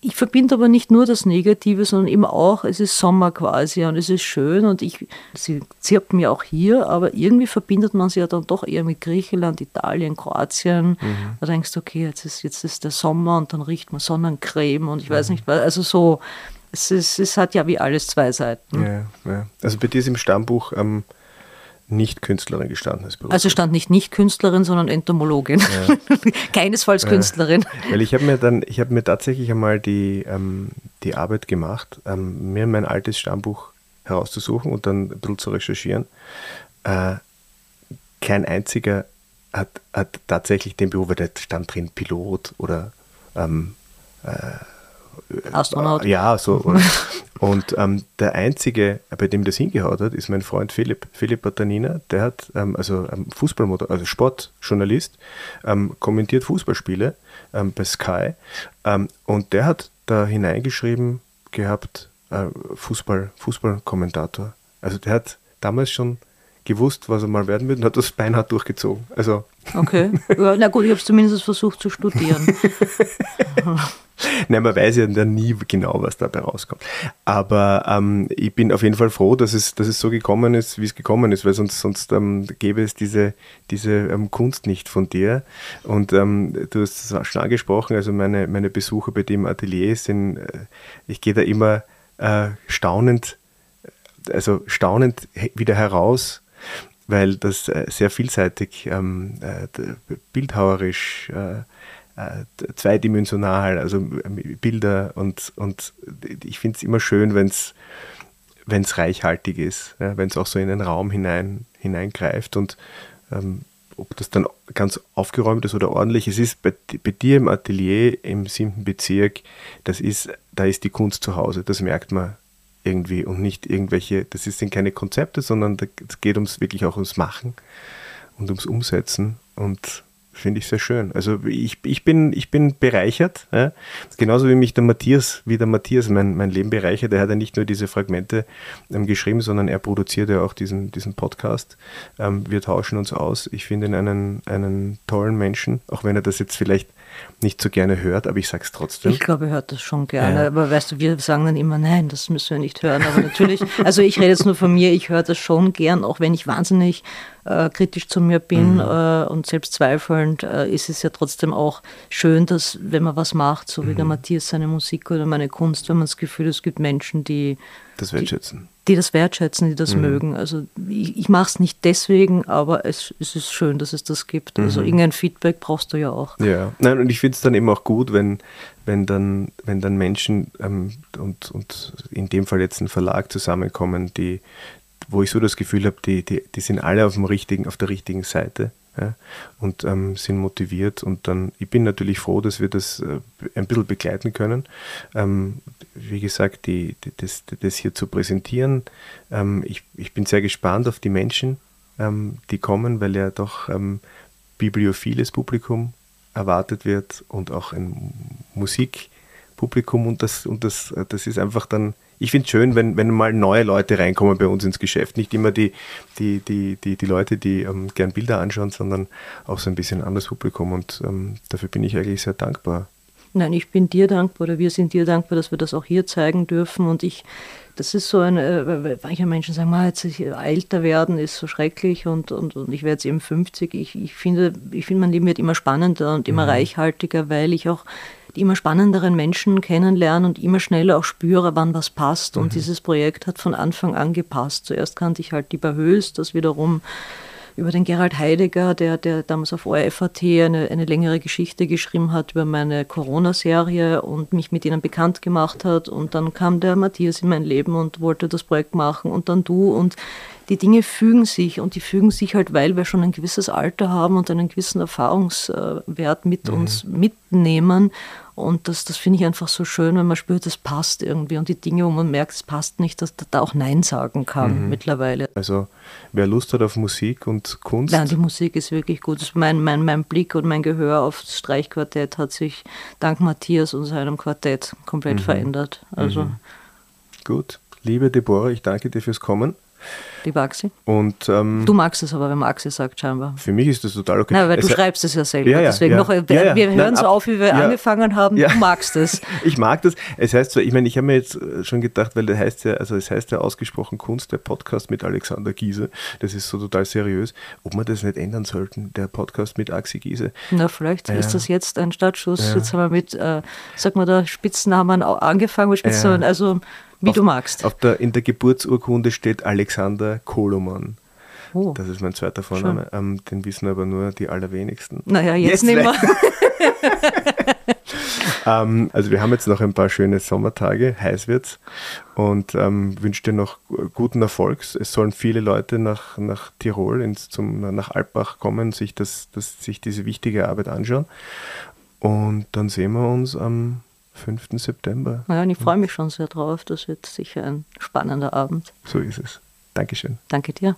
Ich verbinde aber nicht nur das Negative, sondern eben auch, es ist Sommer quasi und es ist schön und ich, sie zirpen ja auch hier, aber irgendwie verbindet man sie ja dann doch eher mit Griechenland, Italien, Kroatien. Da denkst du, okay, jetzt ist, jetzt ist der Sommer und dann riecht man Sonnencreme und ich weiß nicht, was, also so, es, ist, es hat ja wie alles zwei Seiten. Ja, ja. Also bei dir ist im Stammbuch ähm, nicht Künstlerin gestanden als Beruf. Also stand nicht nicht Künstlerin, sondern Entomologin. *laughs* Keinesfalls Künstlerin. Weil ich habe mir dann, ich habe mir tatsächlich einmal die, ähm, die Arbeit gemacht, ähm, mir mein altes Stammbuch herauszusuchen und dann ein bisschen zu recherchieren. Äh, kein einziger hat, hat tatsächlich den Beruf, weil da stand drin Pilot oder ähm, Astronaut. ja, so. Oder. *laughs* Und ähm, der einzige, bei dem das hingehaut hat, ist mein Freund Philipp, Philipp Batanina. Der hat, ähm, also ähm, Fußballmotor, also Sportjournalist, ähm, kommentiert Fußballspiele ähm, bei Sky. Ähm, und der hat da hineingeschrieben gehabt, äh, Fußball, Fußballkommentator. Also der hat damals schon gewusst, was er mal werden wird und hat das beinhart durchgezogen. Also Okay. Ja, na gut, ich habe es zumindest versucht zu studieren. *laughs* *laughs* Nein, man weiß ja dann nie genau, was dabei rauskommt. Aber ähm, ich bin auf jeden Fall froh, dass es, dass es so gekommen ist, wie es gekommen ist, weil sonst, sonst ähm, gäbe es diese, diese ähm, Kunst nicht von dir. Und ähm, du hast es schon angesprochen, also meine, meine Besuche bei dem Atelier sind, äh, ich gehe da immer äh, staunend, also staunend wieder heraus, weil das äh, sehr vielseitig, ähm, äh, bildhauerisch, äh, zweidimensional, also ähm, Bilder und, und ich finde es immer schön, wenn es wenn es reichhaltig ist, ja, wenn es auch so in den Raum hinein, hineingreift und ähm, ob das dann ganz aufgeräumt ist oder ordentlich. Es ist bei, bei dir im Atelier im siebten Bezirk, das ist, da ist die Kunst zu Hause, das merkt man irgendwie und nicht irgendwelche, das sind keine Konzepte, sondern es geht ums wirklich auch ums Machen und ums Umsetzen und finde ich sehr schön. Also ich, ich, bin, ich bin bereichert, ja? genauso wie mich der Matthias, wie der Matthias mein, mein Leben bereichert. Er hat ja nicht nur diese Fragmente ähm, geschrieben, sondern er produziert ja auch diesen, diesen Podcast. Ähm, wir tauschen uns aus. Ich finde ihn einen, einen tollen Menschen, auch wenn er das jetzt vielleicht nicht so gerne hört, aber ich sage es trotzdem. Ich glaube, er hört das schon gerne. Ja. Aber weißt du, wir sagen dann immer, nein, das müssen wir nicht hören. Aber natürlich, *laughs* also ich rede jetzt nur von mir, ich höre das schon gern, auch wenn ich wahnsinnig äh, kritisch zu mir bin mhm. äh, und selbstzweifelnd, äh, ist es ja trotzdem auch schön, dass wenn man was macht, so wie mhm. der Matthias seine Musik oder meine Kunst, wenn man das Gefühl, es gibt Menschen, die das wertschätzen. Die, die das wertschätzen, die das mhm. mögen. Also ich, ich mache es nicht deswegen, aber es, es, ist schön, dass es das gibt. Also mhm. irgendein Feedback brauchst du ja auch. Ja, nein, und ich finde es dann eben auch gut, wenn, wenn, dann, wenn dann Menschen ähm, und, und in dem Fall jetzt ein Verlag zusammenkommen, die, wo ich so das Gefühl habe, die, die, die sind alle auf, dem richtigen, auf der richtigen Seite ja, und ähm, sind motiviert. Und dann, ich bin natürlich froh, dass wir das äh, ein bisschen begleiten können. Ähm, wie gesagt, die, die, das, das hier zu präsentieren. Ähm, ich, ich bin sehr gespannt auf die Menschen, ähm, die kommen, weil ja doch ähm, bibliophiles Publikum erwartet wird und auch ein Musikpublikum und das, und das, das ist einfach dann ich finde es schön, wenn, wenn mal neue Leute reinkommen bei uns ins Geschäft. Nicht immer die, die, die, die, die Leute, die ähm, gern Bilder anschauen, sondern auch so ein bisschen anderes Publikum. Und ähm, dafür bin ich eigentlich sehr dankbar. Nein, ich bin dir dankbar oder wir sind dir dankbar, dass wir das auch hier zeigen dürfen. Und ich, das ist so ein, äh, manche Menschen sagen, mal, jetzt älter werden ist so schrecklich und, und, und ich werde jetzt eben 50. Ich, ich, finde, ich finde, mein Leben wird immer spannender und immer mhm. reichhaltiger, weil ich auch die immer spannenderen Menschen kennenlernen und immer schneller auch spüre, wann was passt. Und mhm. dieses Projekt hat von Anfang an gepasst. Zuerst kannte ich halt die Bahös, das wiederum über den Gerald Heidegger, der, der damals auf ORFAT eine, eine längere Geschichte geschrieben hat über meine Corona-Serie und mich mit ihnen bekannt gemacht hat. Und dann kam der Matthias in mein Leben und wollte das Projekt machen und dann du. Und die Dinge fügen sich und die fügen sich halt, weil wir schon ein gewisses Alter haben und einen gewissen Erfahrungswert mit mhm. uns mitnehmen. Und das, das finde ich einfach so schön, wenn man spürt, das passt irgendwie. Und die Dinge, wo man merkt, es passt nicht, dass da auch Nein sagen kann mhm. mittlerweile. Also wer Lust hat auf Musik und Kunst. Nein, die Musik ist wirklich gut. Mein, mein, mein Blick und mein Gehör auf das Streichquartett hat sich dank Matthias und seinem Quartett komplett mhm. verändert. Also. Mhm. Gut. Liebe Deborah, ich danke dir fürs Kommen. Liebe Axi. Und, ähm, du magst es aber, wenn man Axi sagt, scheinbar. Für mich ist das total okay. Nein, weil es du schreibst es ja selber. Ja, ja, Deswegen ja, noch, wir, wir hören Nein, so auf, wie wir angefangen haben. Du magst es. *laughs* ich mag das. Es heißt so, ich meine, ich habe mir jetzt schon gedacht, weil das heißt ja, also es heißt ja ausgesprochen Kunst, der Podcast mit Alexander Giese. Das ist so total seriös. Ob wir das nicht ändern sollten, der Podcast mit Axi Giese. Na, vielleicht ist das jetzt ein Startschuss. Jetzt haben wir mit, äh, sag mal, der Spitznamen angefangen, mit Spitznamen, also wie auf, du magst. Auf der, in der Geburtsurkunde steht Alexander Koloman. Oh. Das ist mein zweiter Vorname. Ähm, den wissen aber nur die allerwenigsten. Naja, jetzt, jetzt nicht mehr. *laughs* ähm, also wir haben jetzt noch ein paar schöne Sommertage, heiß wird's und ähm, wünsche dir noch guten Erfolg. Es sollen viele Leute nach, nach Tirol, ins, zum, nach Alpbach kommen, sich, das, das, sich diese wichtige Arbeit anschauen und dann sehen wir uns am 5. September. Ja, und ich freue mich schon sehr drauf. Das wird sicher ein spannender Abend. So ist es. Dankeschön. Danke dir.